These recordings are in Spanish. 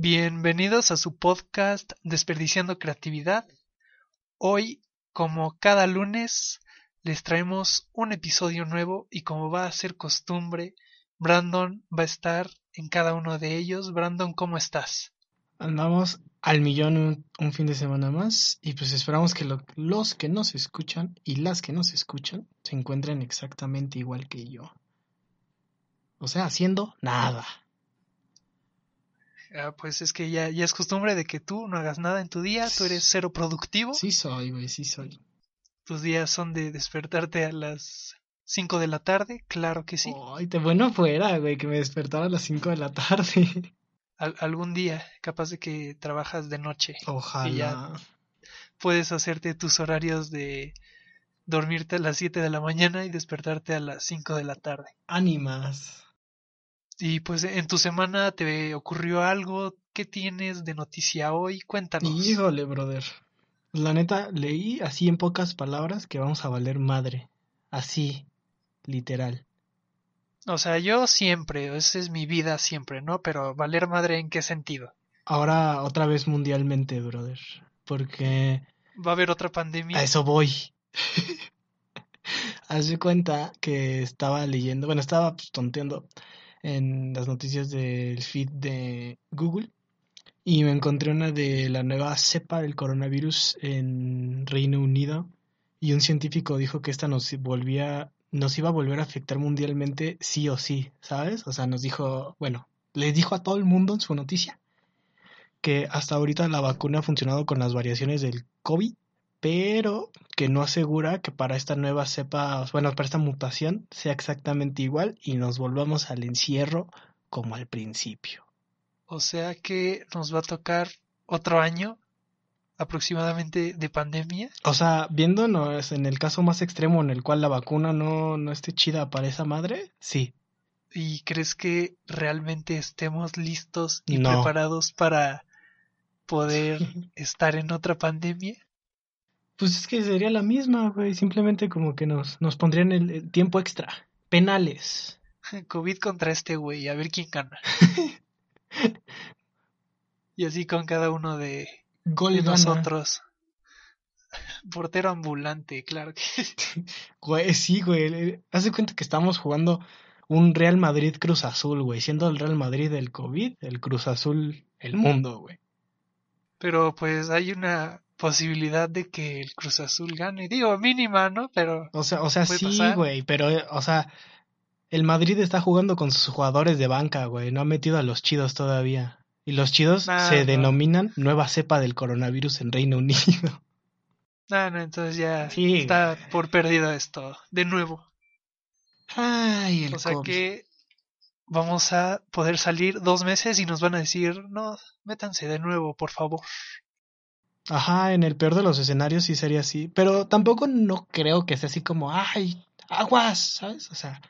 Bienvenidos a su podcast Desperdiciando Creatividad. Hoy, como cada lunes, les traemos un episodio nuevo y como va a ser costumbre, Brandon va a estar en cada uno de ellos. Brandon, ¿cómo estás? Andamos al millón un, fin de semana más y pues esperamos que lo- los que nos escuchan y las que nos escuchan se encuentren exactamente igual que yo. O sea, haciendo nada. Ah, pues es que ya, ya es costumbre de que tú no hagas nada en tu día, tú eres cero productivo. Sí soy, güey, sí soy. Tus días son de despertarte a las 5 de la tarde, claro que sí. Ay, te bueno fuera, güey, que me despertara a las 5 de la tarde. Al- algún día, capaz de que trabajas de noche, Ojalá. puedes hacerte tus horarios de dormirte a las 7 de la mañana y despertarte a las 5 de la tarde. Ánimas. Y pues en tu semana te ocurrió algo, ¿qué tienes de noticia hoy? Cuéntanos. Híjole, brother. La neta, leí así en pocas palabras que vamos a valer madre. Así, literal. O sea, yo siempre, esa es mi vida siempre, ¿no? Pero valer madre en qué sentido? Ahora otra vez mundialmente, brother. Porque ¿Va a haber otra pandemia? a eso voy. Haz de cuenta que estaba leyendo, bueno, estaba pues, tonteando en las noticias del feed de Google y me encontré una de la nueva cepa del coronavirus en Reino Unido y un científico dijo que esta nos volvía, nos iba a volver a afectar mundialmente sí o sí, ¿sabes? O sea, nos dijo, bueno, les dijo a todo el mundo en su noticia que hasta ahorita la vacuna ha funcionado con las variaciones del COVID, pero que no asegura que para esta nueva cepa, bueno, para esta mutación sea exactamente igual y nos volvamos al encierro como al principio. O sea que nos va a tocar otro año aproximadamente de pandemia. O sea, viéndonos en el caso más extremo en el cual la vacuna no, no esté chida para esa madre, sí. ¿Y crees que realmente estemos listos y No. preparados para poder estar en otra pandemia? Pues es que sería la misma, güey, simplemente como que nos, nos pondrían el, el tiempo extra. Penales. COVID contra este güey, a ver quién gana. Y así con cada uno de, Gol de gana. nosotros. Portero ambulante, claro que Güey, sí, güey. Haz de cuenta que estamos jugando un Real Madrid Cruz Azul, güey. Siendo el Real Madrid el COVID, el Cruz Azul el mundo, güey. Pero pues hay una posibilidad de que el Cruz Azul gane. Digo, mínima, ¿no? Pero O sea, o sea, sí, güey, pero, eh, o sea, el Madrid está jugando con sus jugadores de banca, güey. No ha metido a los chidos todavía. Y los chidos se no. denominan nueva cepa del coronavirus en Reino Unido. Ah, no, entonces ya Sí. está por perdido esto. De nuevo. Ay, el O sea COVID. que vamos a poder salir dos meses y nos van a decir, no, métanse de nuevo, por favor. Ajá, en el peor de los escenarios sí sería así, pero tampoco no creo que sea así como, ay, aguas, ¿sabes? O sea,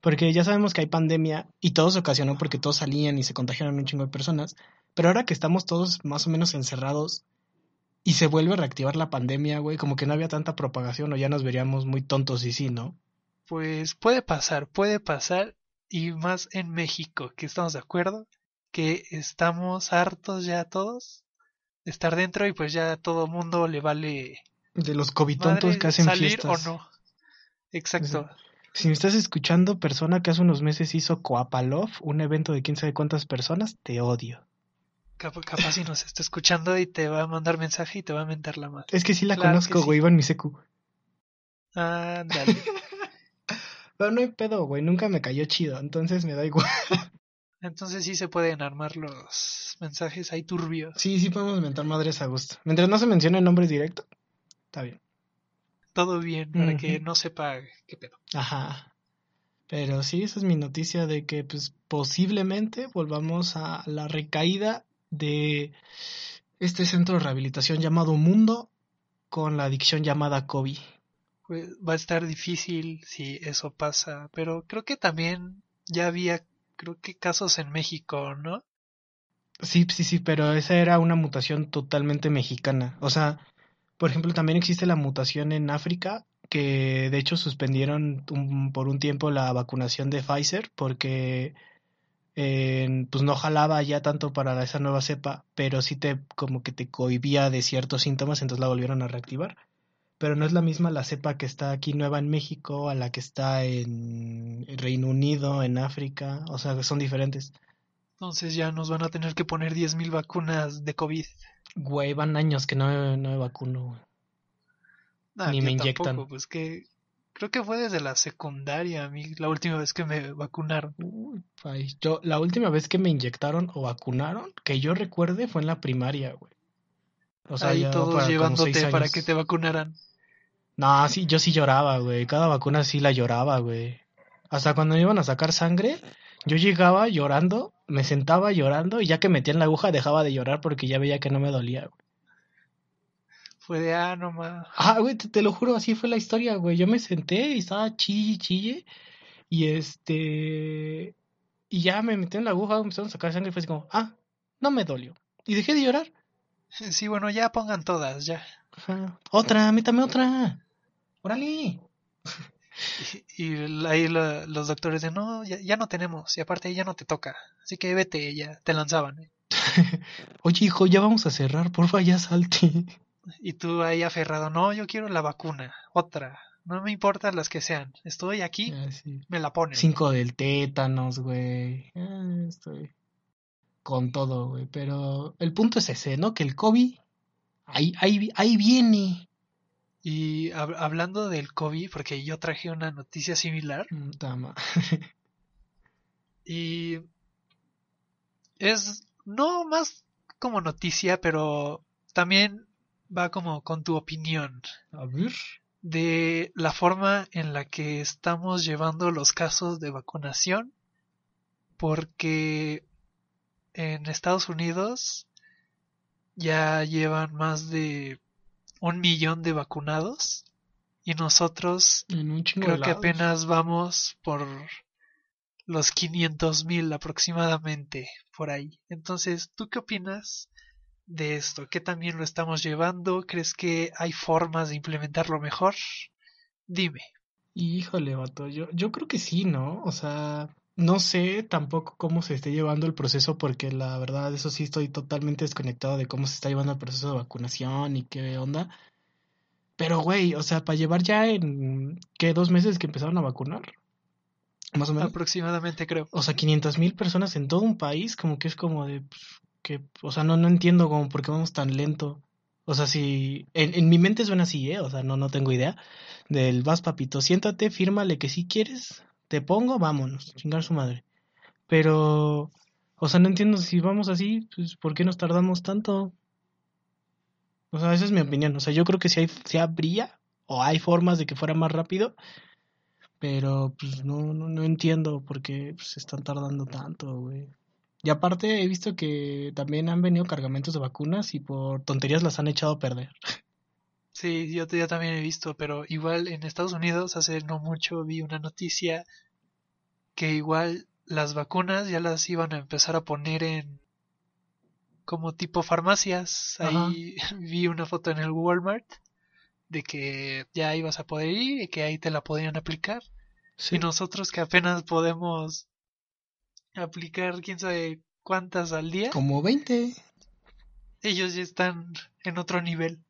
porque ya sabemos que hay pandemia y todo se ocasionó porque todos salían y se contagiaron un chingo de personas, pero ahora que estamos todos más o menos encerrados y se vuelve a reactivar la pandemia, güey, como que no había tanta propagación o ya nos veríamos muy tontos y sí, ¿no? Pues puede pasar, puede pasar, y más en México, que estamos de acuerdo, que estamos hartos ya todos estar dentro y pues ya a todo mundo le vale De los covitontos que hacen salir fiestas. o no. Exacto. Si me estás escuchando, persona que hace unos meses hizo Coapalov, un evento de quién sabe cuántas personas, te odio. Cap- capaz si nos está escuchando y te va a mandar mensaje y te va a mentar la madre. Es que sí la Claro conozco, güey, iba en mi secu. Ándale. Pero no hay pedo, güey, nunca me cayó chido, entonces me da igual. Entonces sí se pueden armar los mensajes ahí turbios. Sí, sí podemos mentar madres a gusto. Mientras no se mencionen nombres directos, está bien. Todo bien para que no sepa qué pedo. Ajá. Pero sí, esa es mi noticia de que pues posiblemente volvamos a la recaída de este centro de rehabilitación llamado Mundo con la adicción llamada COVID. Pues va a estar difícil si eso pasa, pero creo que también ya había, creo que casos en México, ¿no? Sí, sí, sí, pero esa era una mutación totalmente mexicana. O sea, por ejemplo, también existe la mutación en África, que de hecho suspendieron por un tiempo la vacunación de Pfizer porque pues no jalaba ya tanto para esa nueva cepa, pero sí te como que te cohibía de ciertos síntomas, entonces la volvieron a reactivar. Pero no es la misma la cepa que está aquí nueva en México a la que está en Reino Unido, en África, o sea, son diferentes. Entonces ya nos van a tener que poner 10.000 vacunas de COVID. Güey, van años que no, no me vacuno. Ni me inyectan. pues que Creo que fue desde la secundaria, a mí, la última vez que me vacunaron. Uy, yo, la última vez que me inyectaron o vacunaron, que yo recuerde, fue en la primaria, güey. O sea, Ahí todos llevándote para que te vacunaran. No, sí, yo sí lloraba, güey. Cada vacuna sí la lloraba, güey. Hasta cuando me iban a sacar sangre, yo llegaba llorando, me sentaba llorando y ya que metían la aguja dejaba de llorar porque ya veía que no me dolía, güey. Fue de, ah, no Ah, güey, te, lo juro, así fue la historia, güey. Yo me senté y estaba chille, chille. Y este. Y ya me metí en la aguja, me empezaron a sacar sangre y fue así como, ah, no me dolió. Y dejé de llorar. Sí, bueno, ya pongan todas, ya. Otra, métame otra. Órale. Y, ahí los doctores de no, ya, no tenemos, y aparte ya no te toca, así que vete, ya te lanzaban. ¿eh? Oye, hijo, ya vamos a cerrar, porfa, ya salte. Y tú ahí aferrado, no, yo quiero la vacuna, otra. No me importan las que sean. Estoy aquí, ah, me la ponen. Cinco del tétanos, güey. Ah, estoy con todo, güey. Pero el punto es ese, ¿no? Que el COVID, ahí, ahí, ahí viene. Y hablando del COVID, porque yo traje una noticia similar. Mm, y es no más como noticia, pero también va como con tu opinión. A ver. De la forma en la que estamos llevando los casos de vacunación. Porque en Estados Unidos ya llevan más de un millón de vacunados. Y nosotros creo que apenas vamos por los 500 mil aproximadamente por ahí. Entonces, ¿tú qué opinas de esto? ¿Qué también lo estamos llevando? ¿Crees que hay formas de implementarlo mejor? Dime. Híjole, vato, yo, yo creo que sí, ¿no? O sea, no sé tampoco cómo se esté llevando el proceso porque la verdad eso sí estoy totalmente desconectado de cómo se está llevando el proceso de vacunación y qué onda. Pero, güey, o sea, para llevar ya en, ¿qué? ¿Dos meses que empezaron a vacunar? Más o menos. Aproximadamente, creo. O sea, 500 mil personas en todo un país, como que es como de, pues, que, o sea, no, no entiendo como por qué vamos tan lento. O sea, si en, en mi mente suena así, ¿eh? O sea, no, no tengo idea. Del vas, papito, siéntate, fírmale que si quieres, te pongo, vámonos, chingar su madre. Pero, o sea, no entiendo si vamos así, pues, ¿por qué nos tardamos tanto? O sea, esa es mi opinión. O sea, yo creo que si, hay, si habría o hay formas de que fuera más rápido, pero pues no, no, no entiendo por qué pues, se están tardando tanto, güey. Y aparte he visto que también han venido cargamentos de vacunas y por tonterías las han echado a perder. Sí, yo, yo también he visto, pero igual en Estados Unidos hace no mucho vi una noticia que igual las vacunas ya las iban a empezar a poner en como tipo farmacias. Ahí vi una foto en el Walmart de que ya ibas a poder ir y que ahí te la podían aplicar. Y nosotros que apenas podemos aplicar quién sabe cuántas al día. Como 20. Ellos ya están en otro nivel.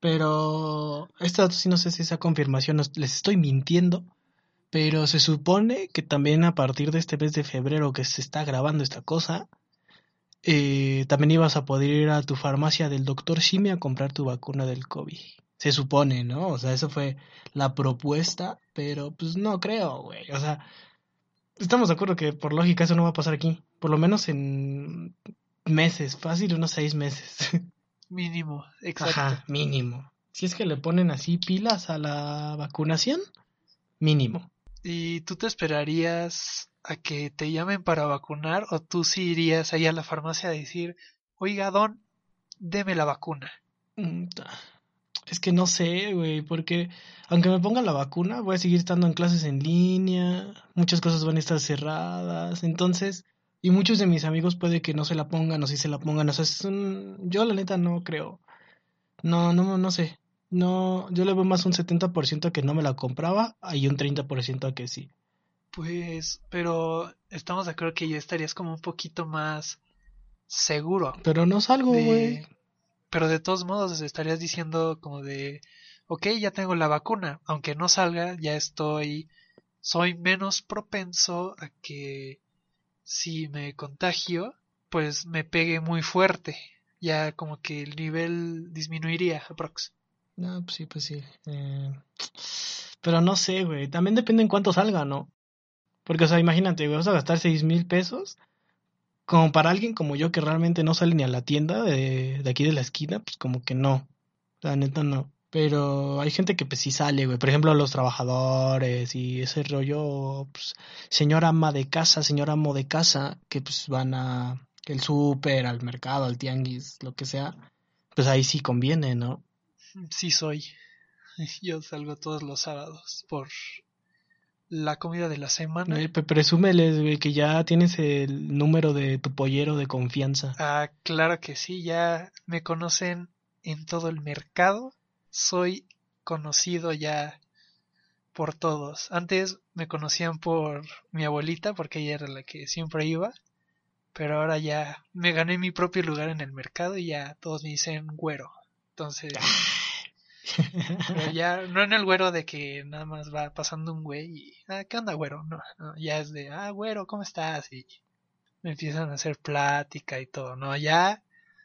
Pero esta sí no sé si esa confirmación les estoy mintiendo. Pero se supone que también a partir de este mes de febrero que se está grabando esta cosa, eh, también ibas a poder ir a tu farmacia del doctor Shimi a comprar tu vacuna del COVID. Se supone, ¿no? O sea, eso fue la propuesta, pero pues no creo, güey. O sea, estamos de acuerdo que por lógica eso no va a pasar aquí. Por lo menos en meses, fácil, unos seis meses. Mínimo, exacto. Ajá, mínimo. Si es que le ponen así pilas a la vacunación, mínimo. ¿Y tú te esperarías a que te llamen para vacunar o tú sí irías ahí a la farmacia a decir, oiga, don, deme la vacuna? Es que no sé, güey, porque aunque me ponga la vacuna, voy a seguir estando en clases en línea, muchas cosas van a estar cerradas, entonces, y muchos de mis amigos puede que no se la pongan o si se la pongan, o sea, es un... yo la neta no creo, no, no, no sé, no, yo le veo más un 70% a que no me la compraba y un 30% a que sí. Pues, pero estamos de acuerdo que ya estarías como un poquito más seguro. Pero no salgo, güey. Pero de todos modos estarías diciendo como de, ok, ya tengo la vacuna, aunque no salga, ya estoy, soy menos propenso a que si me contagio, pues me pegue muy fuerte. Ya como que el nivel disminuiría, aprox. No, pues sí, pues sí. Eh, pero no sé, güey. También depende en cuánto salga, ¿no? Porque, o sea, imagínate, güey, vas a gastar seis mil pesos. Como para alguien como yo que realmente no sale ni a la tienda de, de aquí de la esquina, pues como que no. La neta no. Pero hay gente que pues sí sale, güey. Por ejemplo, los trabajadores y ese rollo, pues, señora ama de casa, señor amo de casa, que pues van a el súper, al mercado, al tianguis, lo que sea. Pues ahí sí conviene, ¿no? Sí soy. Yo salgo todos los sábados por la comida de la semana. Presúmeles, güey, que ya tienes el número de tu pollero de confianza. Ah, claro que sí, ya me conocen en todo el mercado. Soy conocido ya por todos. Antes me conocían por mi abuelita, porque ella era la que siempre iba. Pero ahora ya me gané mi propio lugar en el mercado y ya todos me dicen güero. Entonces, pero ya no en el güero de que nada más va pasando un güey y, ah, ¿qué onda, güero? No, ya es de, ah, güero, ¿cómo estás? Y me empiezan a hacer plática y todo, ¿no? Ya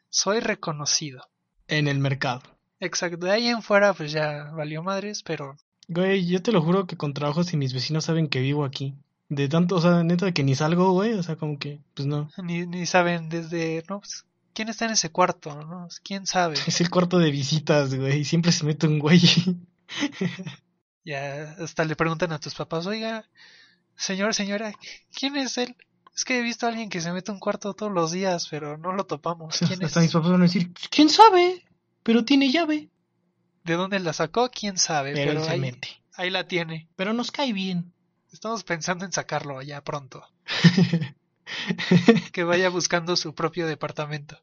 soy reconocido. En el mercado. Exacto, de ahí en fuera pues ya valió madres, pero... Güey, yo te lo juro que con trabajos y mis vecinos saben que vivo aquí. De tanto, o sea, neta de que ni salgo, güey, o sea, como que, pues no. Ni, ni saben desde, no, pues, ¿quién está en ese cuarto? ¿no? ¿Quién sabe? Es el cuarto de visitas, güey. Siempre se mete un güey. ya hasta le preguntan a tus papás, oiga, señor, señora, ¿quién es él? Es que he visto a alguien que se mete un cuarto todos los días, pero no lo topamos. ¿Quién hasta mis papás van a decir, ¿quién sabe? Pero tiene llave. ¿De dónde la sacó? ¿Quién sabe? Pero, se ahí, ahí la tiene. Pero nos cae bien. Estamos pensando en sacarlo ya pronto. que vaya buscando su propio departamento.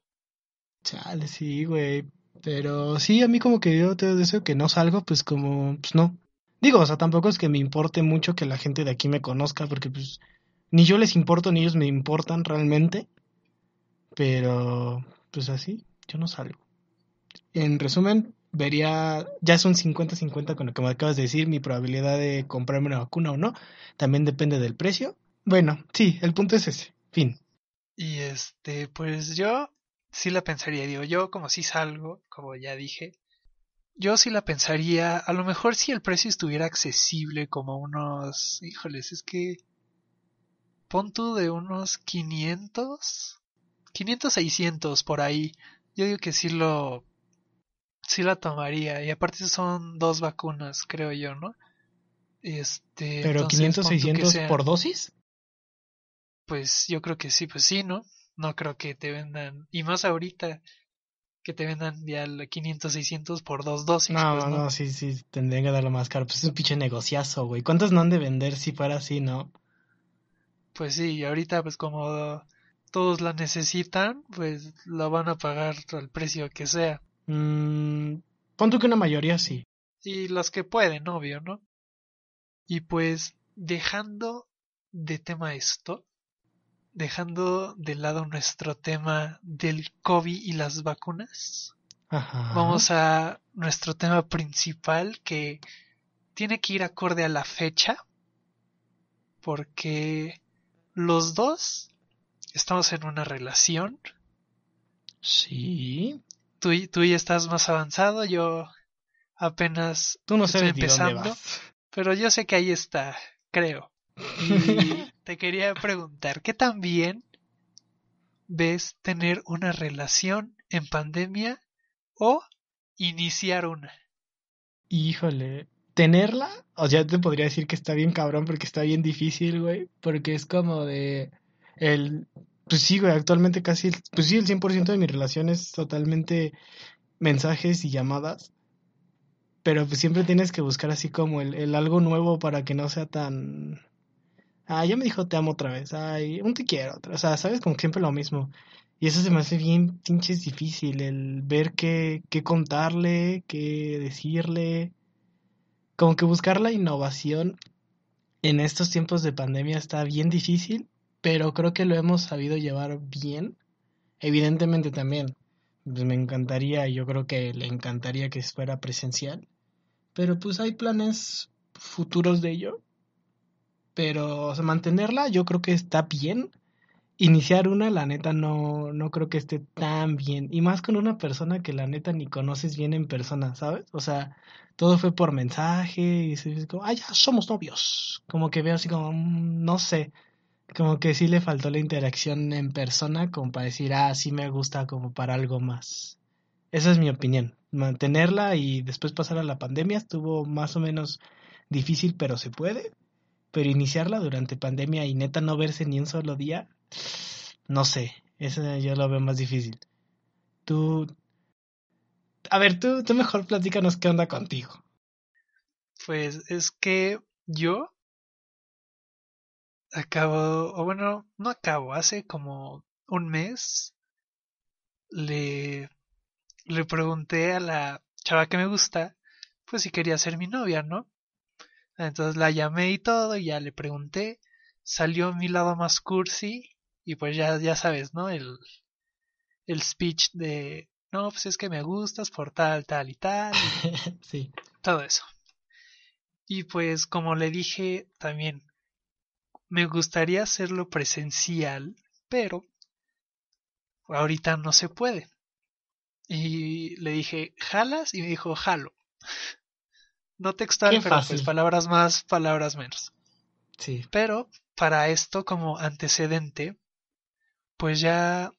Chale, sí, güey. Pero sí, a mí como que yo te deseo que no salgo, pues como, pues no. Digo, o sea, tampoco es que me importe mucho que la gente de aquí me conozca, porque pues ni yo les importo, ni ellos me importan realmente. Pero, pues así, yo no salgo. En resumen, vería, ya es un 50-50 con lo que me acabas de decir, mi probabilidad de comprarme una vacuna o no. También depende del precio. Bueno, sí, el punto es ese. Fin. Y este, pues yo sí la pensaría, digo, yo como si salgo, como ya dije, yo sí la pensaría, a lo mejor si el precio estuviera accesible como unos, híjoles, es que pon tú de unos 500, 500, 600 por ahí, yo digo que sí lo, sí la tomaría, y aparte son dos vacunas, creo yo, ¿no? Este, Pero 500, 600 por dosis? Pues yo creo que sí, pues sí, ¿no? No creo que te vendan, y más ahorita, que te vendan ya 500, 600 por dos dosis. No, pues, no, no, sí, sí, tendrían que darlo más caro. Pues es un pinche negociazo, güey. ¿Cuántos no han de vender si fuera así, no? Pues sí, y ahorita pues como todos la necesitan, pues la van a pagar al precio que sea. Mmm, pon que una mayoría sí. Y los que pueden, obvio, ¿no? Y pues dejando de tema esto, dejando de lado nuestro tema del COVID y las vacunas, Ajá. vamos a nuestro tema principal que tiene que ir acorde a la fecha, porque los dos estamos en una relación. Sí. Tú, tú ya estás más avanzado, yo apenas Tú no estoy empezando, pero yo sé que ahí está, creo. Y te quería preguntar, ¿qué tan bien ves tener una relación en pandemia o iniciar una? Híjole, tenerla, o sea, te podría decir que está bien cabrón porque está bien difícil, güey, porque es como de el pues sí, güey, actualmente casi el- pues sí, el 100% de mi relación es totalmente mensajes y llamadas. Pero pues siempre tienes que buscar así como el, el algo nuevo para que no sea tan Ah, ya me dijo te amo otra vez. Ay, un te quiero otra. O sea, sabes como siempre lo mismo. Y eso se me hace bien pinches difícil, el ver qué, qué contarle, qué decirle. Como que buscar la innovación en estos tiempos de pandemia está bien difícil, pero creo que lo hemos sabido llevar bien. Evidentemente también, pues me encantaría, yo creo que le encantaría que fuera presencial, pero pues hay planes futuros de ello. Pero mantenerla yo creo que está bien. Iniciar una, la neta, no, no creo que esté tan bien. Y más con una persona que la neta ni conoces bien en persona, ¿sabes? O sea, todo fue por mensaje y se como, ah, ya somos novios. Como que veo así como, mm, no sé, como que sí le faltó la interacción en persona como para decir, ah, sí me gusta como para algo más. Esa es mi opinión. Mantenerla y después pasar a la pandemia estuvo más o menos difícil, pero se puede. Pero iniciarla durante pandemia y neta no verse ni un solo día, no sé, eso yo lo veo más difícil. Tú, a ver, tú, tú mejor platícanos qué onda contigo. Pues es que yo acabo, o bueno, no acabo, hace como un mes le, le pregunté a la chava que me gusta, pues si quería ser mi novia, ¿no? Entonces la llamé y todo, y ya le pregunté, salió mi lado más cursi, y pues ya, ya sabes, ¿no? El, el speech de, no, pues es que me gustas por tal, tal y tal. sí. Todo eso. Y pues como le dije también, me gustaría hacerlo presencial, pero ahorita no se puede. Y le dije, ¿jalas? Y me dijo, jalo. No textual, pero pues palabras más, palabras menos. Sí. Pero para esto como antecedente, pues ya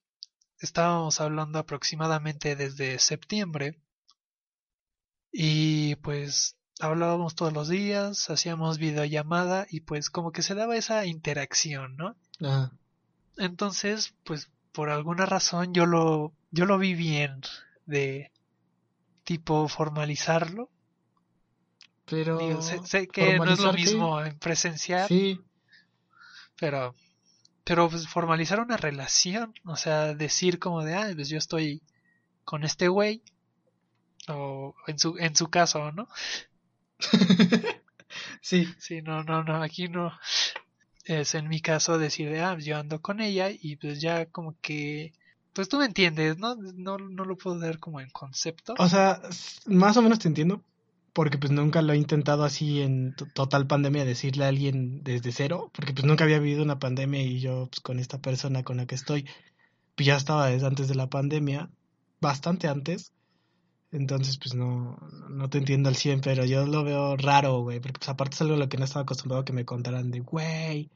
estábamos hablando aproximadamente desde septiembre y pues hablábamos todos los días, hacíamos videollamada y pues como que se daba esa interacción, ¿no? Entonces, pues por alguna razón yo lo yo lo vi bien de tipo formalizarlo pero. sé, que no es lo mismo en presencial. Sí. Pero. Pero pues, formalizar una relación. O sea, decir como de, ah, pues yo estoy con este güey. O en su, en su caso, ¿no? sí. Sí, no, no, no, aquí no. Es en mi caso decir de, ah, yo ando con ella y pues ya como que pues tú me entiendes, ¿no? No, no lo puedo dar como en concepto. O sea, más o menos te entiendo, porque pues nunca lo he intentado así en total pandemia decirle a alguien desde cero, porque pues nunca había vivido una pandemia y yo pues con esta persona con la que estoy, pues ya estaba desde antes de la pandemia, bastante antes, entonces pues no, no te entiendo al 100, pero yo lo veo raro, güey, porque pues aparte es algo a lo que no estaba acostumbrado a que me contaran de, güey,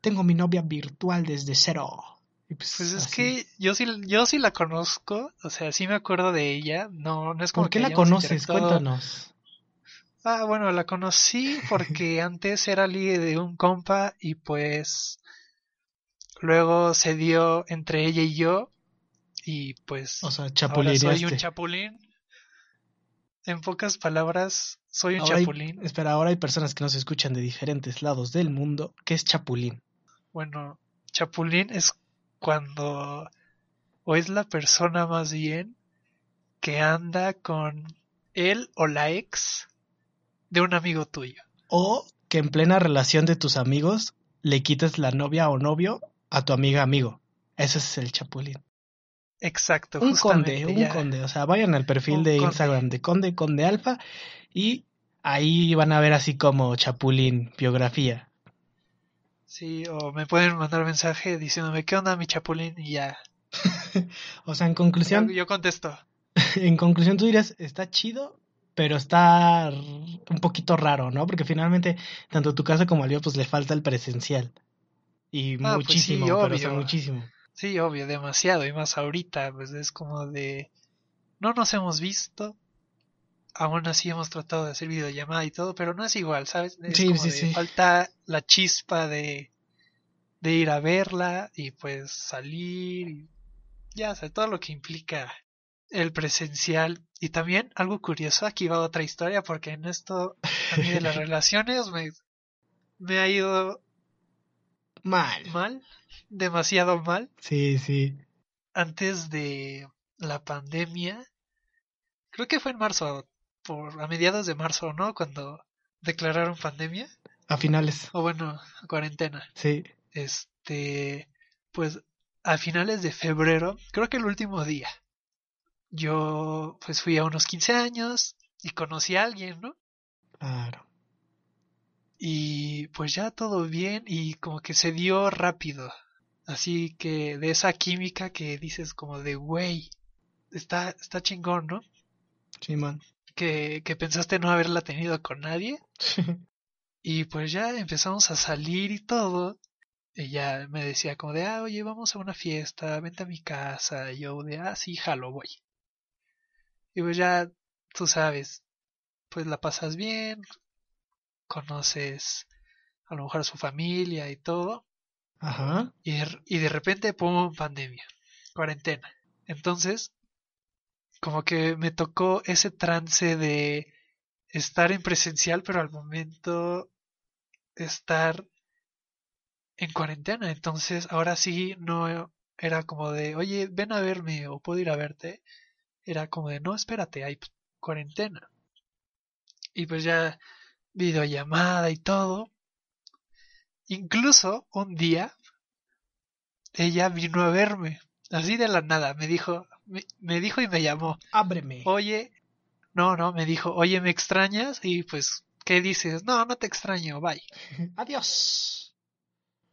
tengo mi novia virtual desde cero. pues, pues es que yo sí, yo sí la conozco, o sea, sí me acuerdo de ella, no, no es como ¿Por qué la conoces? Cuéntanos. Ah, bueno, la conocí porque antes era ligue de un compa y pues luego se dio entre ella y yo y pues o sea, ahora soy un chapulín. En pocas palabras, soy un chapulín. espera, ahora hay personas que nos escuchan de diferentes lados del mundo. ¿Qué es chapulín? Bueno, chapulín es cuando o es la persona más bien que anda con él o la ex de un amigo tuyo. O que en plena relación de tus amigos le quites la novia o novio a tu amiga amigo. Ese es el chapulín. Exacto. Un conde, un conde. O sea, vayan al perfil de Instagram de Conde, Conde Alfa y ahí van a ver así como chapulín, biografía. Sí, o me pueden mandar mensaje diciéndome qué onda mi chapulín y ya. o sea, en conclusión. yo contesto. en conclusión tú dirías, está chido, pero está un poquito raro, ¿no? Porque finalmente, tanto tu casa como al mío, pues le falta el presencial. Y ah, pues muchísimo, pero muchísimo. Sí, obvio, demasiado. Y más ahorita, pues es como de. No nos hemos visto. Aún así hemos tratado de hacer videollamada y todo, pero no es igual, ¿sabes? Es sí, sí, sí. Falta la chispa de, de ir a verla y pues salir y ya, o todo lo que implica el presencial. Y también algo curioso, aquí va otra historia, porque en esto a mí de las relaciones me, me ha ido mal. Mal, demasiado mal. Sí, sí. Antes de la pandemia, creo que fue en marzo, por a mediados de marzo, ¿no? Cuando declararon pandemia. A finales. o bueno, cuarentena. Sí. Este, pues a finales de febrero, creo que el último día, yo pues fui a unos 15 años y conocí a alguien, ¿no? Claro. Y pues ya todo bien y como que se dio rápido. Así que de esa química que dices como de, güey, está, está chingón, ¿no? Sí, man. Que, que pensaste no haberla tenido con nadie. Y pues ya empezamos a salir y todo. Ya me decía como de, ah, oye, vamos a una fiesta, vente a mi casa. Y yo de, ah, sí, jalo, voy. Y pues ya, tú sabes, pues la pasas bien, conoces a lo mejor a su familia y todo. Ajá. Y de, y de repente, pum, pandemia, cuarentena. Entonces, como que me tocó ese trance de estar en presencial, pero al momento estar en cuarentena. Entonces, ahora sí no era como de, oye, ven a verme o puedo ir a verte. Era como de, no, espérate, hay cuarentena. Y pues ya videollamada y todo. Incluso un día ella vino a verme, así de la nada, me dijo, me, me dijo y me llamó, Ábreme. oye, no, no, me dijo, oye, ¿me extrañas? Y pues, ¿qué dices? No, no te extraño, bye. Adiós.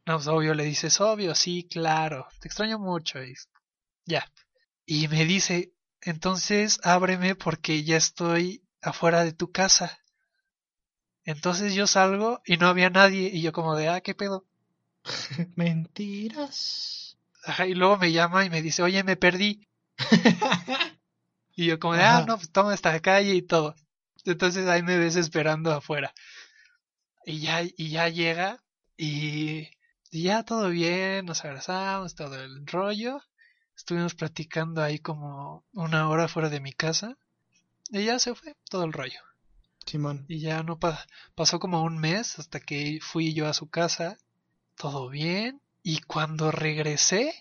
No, pues obvio, le dices, obvio, sí, claro, te extraño mucho. Y ya. Y me dice, entonces ábreme porque ya estoy afuera de tu casa. Entonces yo salgo y no había nadie y yo como de, ah, ¿qué pedo? Mentiras. Ajá, y luego me llama y me dice, oye, me perdí. Y yo como de, ah, Ajá. no, pues toma esta calle y todo. Entonces ahí me ves esperando afuera. Y ya, y ya llega y, y ya todo bien, nos abrazamos, todo el rollo. Estuvimos platicando ahí como una hora fuera de mi casa. Y ya se fue todo el rollo. Simón. Y ya no pa- pasó como un mes hasta que fui yo a su casa. Todo bien. Y cuando regresé,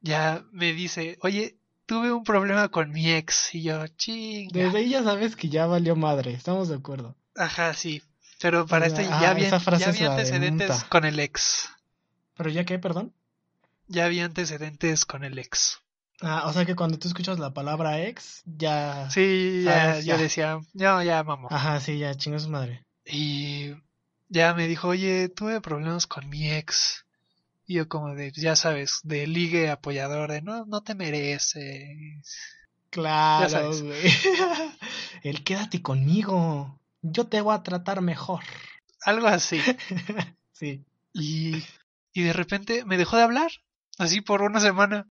ya me dice, oye, tuve un problema con mi ex. Y yo, chinga. Desde ahí ya sabes que ya valió madre. Estamos de acuerdo. Ajá, sí. Pero para O sea, este ah, ya había, ya había antecedentes con el ex. ¿Pero ya qué, perdón? Ya había antecedentes con el ex. Ah, o sea que cuando tú escuchas la palabra ex, ya. Sí, ya, yo decía, no, ya, vamos. Ajá, sí, ya, chinga su madre. Y ya me dijo, oye, tuve problemas con mi ex. Y yo como de, ya sabes, de ligue apoyador, de no, no te mereces. Claro, güey. El quédate conmigo. Yo te voy a tratar mejor. Algo así. Sí. Y, y de repente me dejó de hablar, así por una semana.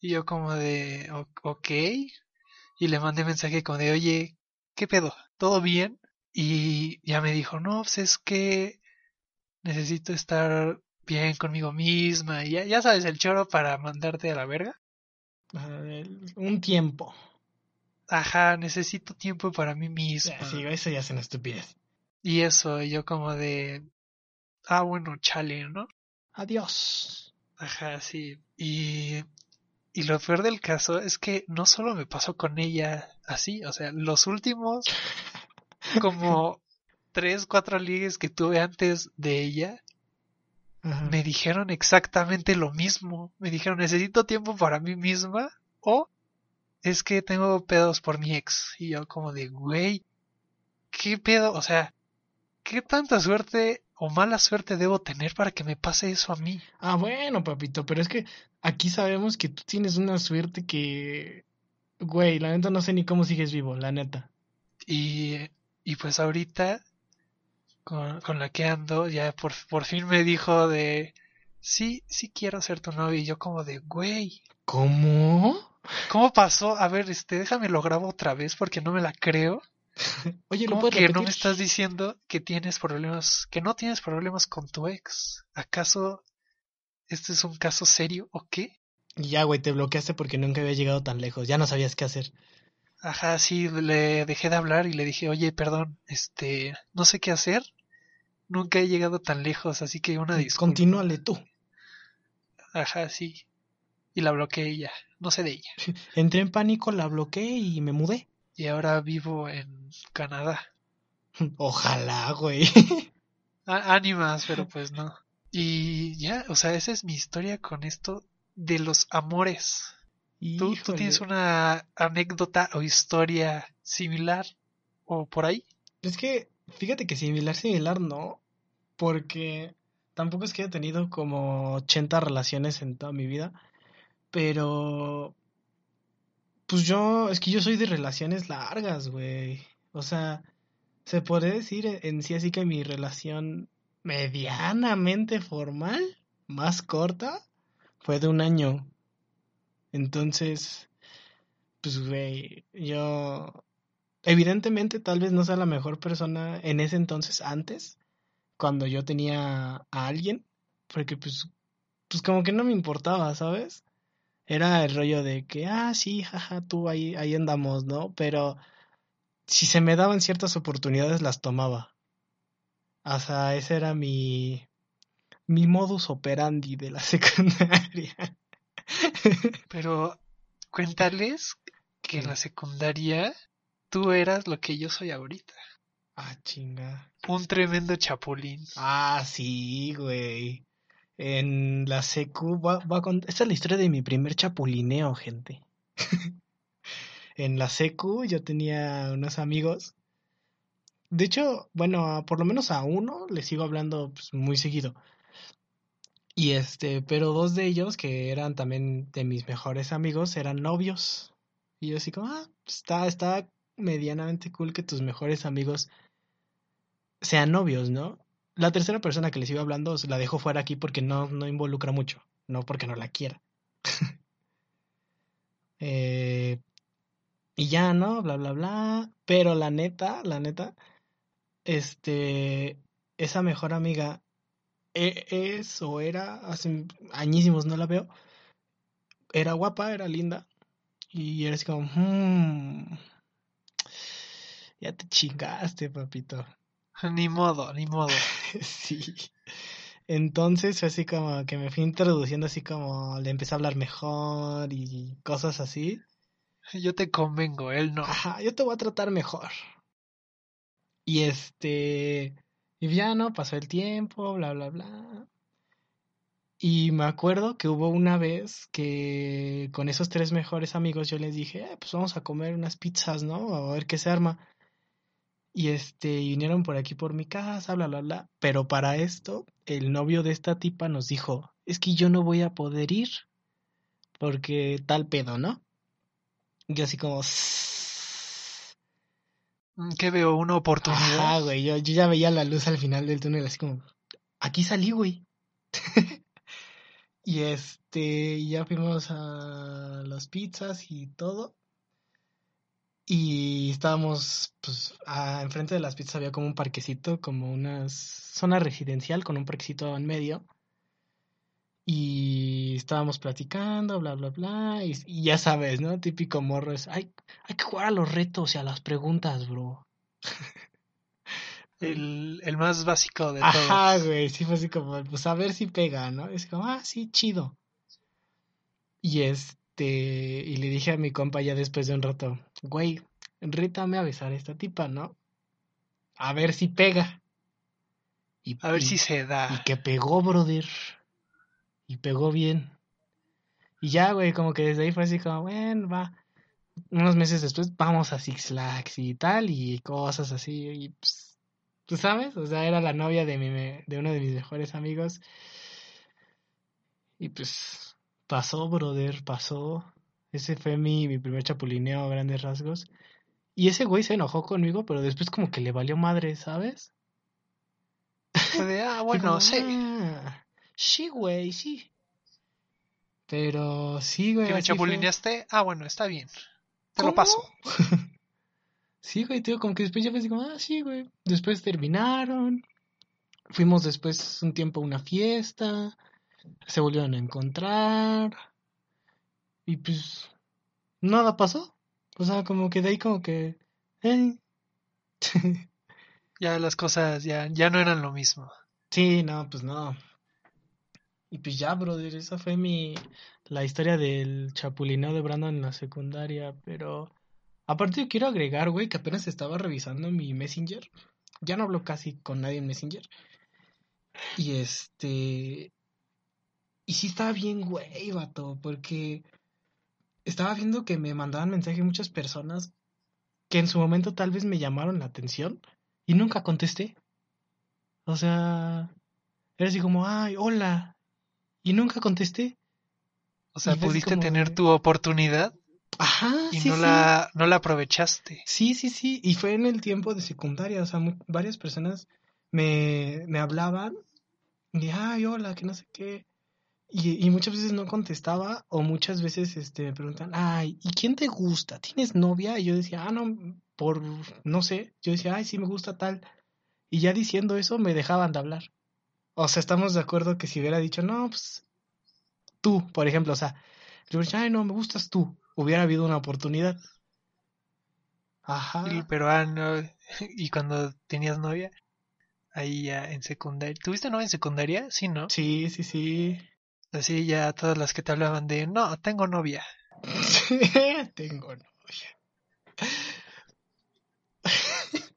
Y yo como de, "O- ok. Y le mandé mensaje como de, oye, ¿qué pedo? ¿Todo bien? Y ya me dijo, no, pues es que necesito estar bien conmigo misma. Y ya, ya sabes, el choro para mandarte a la verga. Un tiempo. Ajá, necesito tiempo para mí misma. Ya, sí, eso ya es una estupidez. Y eso, yo como de, ah, bueno, chale, ¿no? Adiós. Ajá, sí. Y, y lo peor del caso es que no solo me pasó con ella así, o sea, los últimos como tres, cuatro ligues que tuve antes de ella Ajá. me dijeron exactamente lo mismo. Me dijeron, necesito tiempo para mí misma o es que tengo pedos por mi ex. Y yo como de, güey, ¿qué pedo? O sea, ¿qué tanta suerte o mala suerte debo tener para que me pase eso a mí? Ah, bueno, papito, pero es que aquí sabemos que tú tienes una suerte que... Güey, la neta no sé ni cómo sigues vivo, la neta. Y, y pues ahorita, con, con la que ando, ya por, por fin me dijo de, sí, sí quiero ser tu novia. Y yo como de, güey, ¿Cómo? ¿cómo pasó? A ver, este, déjame lo grabo otra vez porque no me la creo. Oye, ¿lo ¿Cómo puedes que no me estás diciendo que tienes problemas, que no tienes problemas con tu ex? ¿Acaso este es un caso serio o qué? Y ya, güey, te bloqueaste porque nunca había llegado tan lejos. Ya no sabías qué hacer. Ajá, sí, le dejé de hablar y le dije, oye, perdón, este, no sé qué hacer. Nunca he llegado tan lejos, así que una disculpa. Continúale tú. Ajá, sí. Y la bloqueé y ya, no sé de ella. Entré en pánico, la bloqueé y me mudé. Y ahora vivo en Canadá. Ojalá, güey. ánimas, pero pues no. Y ya, o sea, esa es mi historia con esto de los amores. ¿Tú, ¿Tú, tienes una anécdota o historia similar o por ahí? Es que, fíjate que similar, similar no, porque tampoco es que haya tenido como 80 relaciones en toda mi vida, pero pues yo, es que yo soy de relaciones largas, güey. O sea, se puede decir en sí así que mi relación medianamente formal, más corta, fue de un año. Entonces, pues, güey, yo evidentemente tal vez no sea la mejor persona en ese entonces antes, cuando yo tenía a alguien, porque pues, pues como que no me importaba, ¿sabes? Era el rollo de que, ah, sí, jaja, tú ahí, ahí andamos, ¿no? Pero si se me daban ciertas oportunidades, las tomaba. O sea, ese era mi, mi modus operandi de la secundaria. Pero cuéntales que en la secundaria tú eras lo que yo soy ahorita. Ah, chinga. Un tremendo chapulín. Ah, sí, güey. En la secu, va, va con... esta es la historia de mi primer chapulineo, gente. en la secu yo tenía unos amigos. De hecho, bueno, por lo menos a uno le sigo hablando pues, muy seguido. Y este, pero dos de ellos, que eran también de mis mejores amigos, eran novios. Y yo así como, ah, está, está medianamente cool que tus mejores amigos sean novios, ¿no? La tercera persona que les iba hablando la dejo fuera aquí porque no, no involucra mucho, no porque no la quiera. eh, y ya, ¿no? Bla, bla, bla. Pero la neta, la neta, este, esa mejor amiga e, es o era, hace añísimos no la veo, era guapa, era linda. Y era así como, hmm, ya te chingaste, papito. Ni modo, ni modo. sí. Entonces fue así como que me fui introduciendo así como le empecé a hablar mejor y cosas así. Yo te convengo, él no. Ajá, yo te voy a tratar mejor. Y este, y ya no, pasó el tiempo, bla, bla, bla. Y me acuerdo que hubo una vez que con esos tres mejores amigos yo les dije, eh, pues vamos a comer unas pizzas, ¿no? A ver qué se arma. Y este, vinieron por aquí por mi casa, bla, bla, bla. Pero para esto, el novio de esta tipa nos dijo, es que yo no voy a poder ir porque tal pedo, ¿no? Y así como... Mm, ¿Qué veo? ¿Una oportunidad? Ah, güey, yo, yo ya veía la luz al final del túnel, así como... Aquí salí, güey. y este, ya fuimos a las pizzas y todo. Y estábamos, pues, enfrente de las pizzas había como un parquecito, como una zona residencial con un parquecito en medio. Y estábamos platicando, bla, bla, bla. Y, ya sabes, ¿no? Típico morro es, hay, hay que jugar a los retos y a las preguntas, bro. el, el más básico de todos. Ajá, güey, sí fue así como, pues a ver si pega, ¿no? Es como, ah, sí, chido. Y es, este, y le dije a mi compa ya después de un rato, güey, rítame a besar a esta tipa, ¿no? A ver si pega. Y, a ver si se da. Y que pegó, brother. Y pegó bien. Y ya, güey, como que desde ahí fue así como, bueno, va. Unos meses después vamos a Six Flags y tal, y cosas así. Y pues, tú sabes, o sea, era la novia de, mi, de uno de mis mejores amigos. Y pues, pasó, brother, pasó. Ese fue mi, mi primer chapulineo a grandes rasgos. Y ese güey se enojó conmigo, pero después como que le valió madre, ¿sabes? De, ah, bueno, sí. Ah, sí, güey, sí. Pero sí, güey. ¿Que me chapulineaste? Ah, bueno, está bien. Te lo paso. sí, güey, tío, como que después ya me como, ah, sí, güey. Después terminaron. Fuimos después un tiempo a una fiesta se volvieron a encontrar y pues nada pasó. O sea, como que de ahí como que... Ya las cosas ya, ya no eran lo mismo. Sí, no, pues no. Y pues ya, brother, esa fue mi... la historia del chapulineo de Brandon en la secundaria, pero... Aparte yo quiero agregar, güey, que apenas estaba revisando mi Messenger. Ya no hablo casi con nadie en Messenger. Y este. Y sí estaba bien, güey, vato, porque estaba viendo que me mandaban mensaje muchas personas que en su momento tal vez me llamaron la atención y nunca contesté. O sea, era así como, ay, hola. Y nunca contesté. O sea, pudiste como tener tu oportunidad Ajá, y sí, no sí. la no la aprovechaste. Sí, sí, sí. Y fue en el tiempo de secundaria. O sea, varias personas me, me hablaban y, ay, hola, que no sé qué. Y, y muchas veces no contestaba o muchas veces este, me preguntan, ay, ¿y quién te gusta? ¿Tienes novia? Y yo decía, ah, no, por, no sé. Yo decía, ay, sí me gusta tal. Y ya diciendo eso me dejaban de hablar. O sea, estamos de acuerdo que si hubiera dicho, no, pues tú, por ejemplo, o sea, yo hubiera dicho, ay, no, me gustas tú. Hubiera habido una oportunidad. Ajá. Pero ah, no. Y cuando tenías novia, ahí ya en secundaria. ¿Tuviste novia en secundaria? Sí, ¿no? Sí, sí, sí. Así ya todas las que te hablaban de, no, tengo novia. Tengo novia.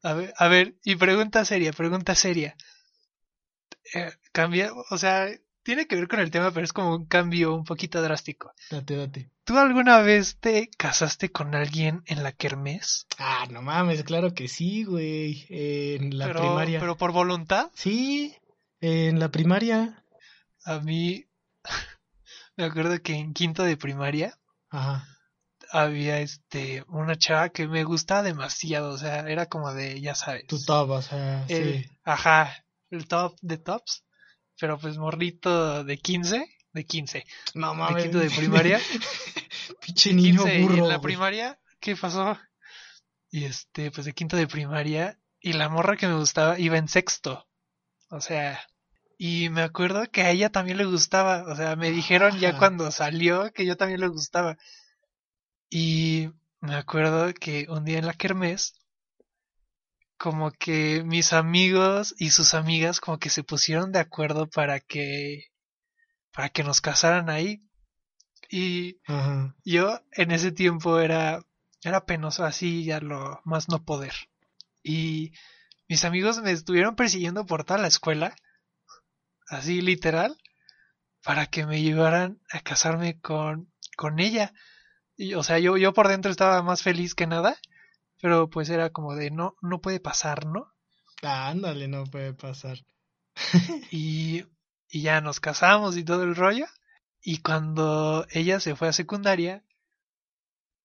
A ver, a ver, y pregunta seria, pregunta seria. Eh, cambia, o sea, tiene que ver con el tema, pero es como un cambio un poquito drástico. Date, date. ¿Tú alguna vez te casaste con alguien en la kermés? Ah, no mames, claro que sí, güey. En la pero, primaria. pero por voluntad. Sí, en la primaria. A mí, me acuerdo que en quinto de primaria Ajá. había este una chava que me gustaba demasiado, o sea, era como de, ya sabes. Tu top, o sea, el- sí. Ajá, el top de tops, pero pues morrito de 15, de 15, No de mames. quinto de primaria. Pinche niño 15 y burro. en la primaria, ¿qué pasó? Y este, pues de quinto de primaria, y la morra que me gustaba iba en sexto. O sea, y me acuerdo que a ella también le gustaba. O sea, me dijeron ya cuando salió que yo también le gustaba. Y me acuerdo que un día en la kermés, como que mis amigos y sus amigas como que se pusieron de acuerdo para que para que nos casaran ahí. Y Ajá. yo en ese tiempo era, era penoso así ya lo más no poder. Y mis amigos me estuvieron persiguiendo por toda la escuela, así literal, para que me llevaran a casarme con, con ella. Y, o sea, yo, yo por dentro estaba más feliz que nada, pero pues era como de no, no puede pasar, ¿no? Ah, ándale, no puede pasar. Y, y ya nos casamos y todo el rollo. Y cuando ella se fue a secundaria,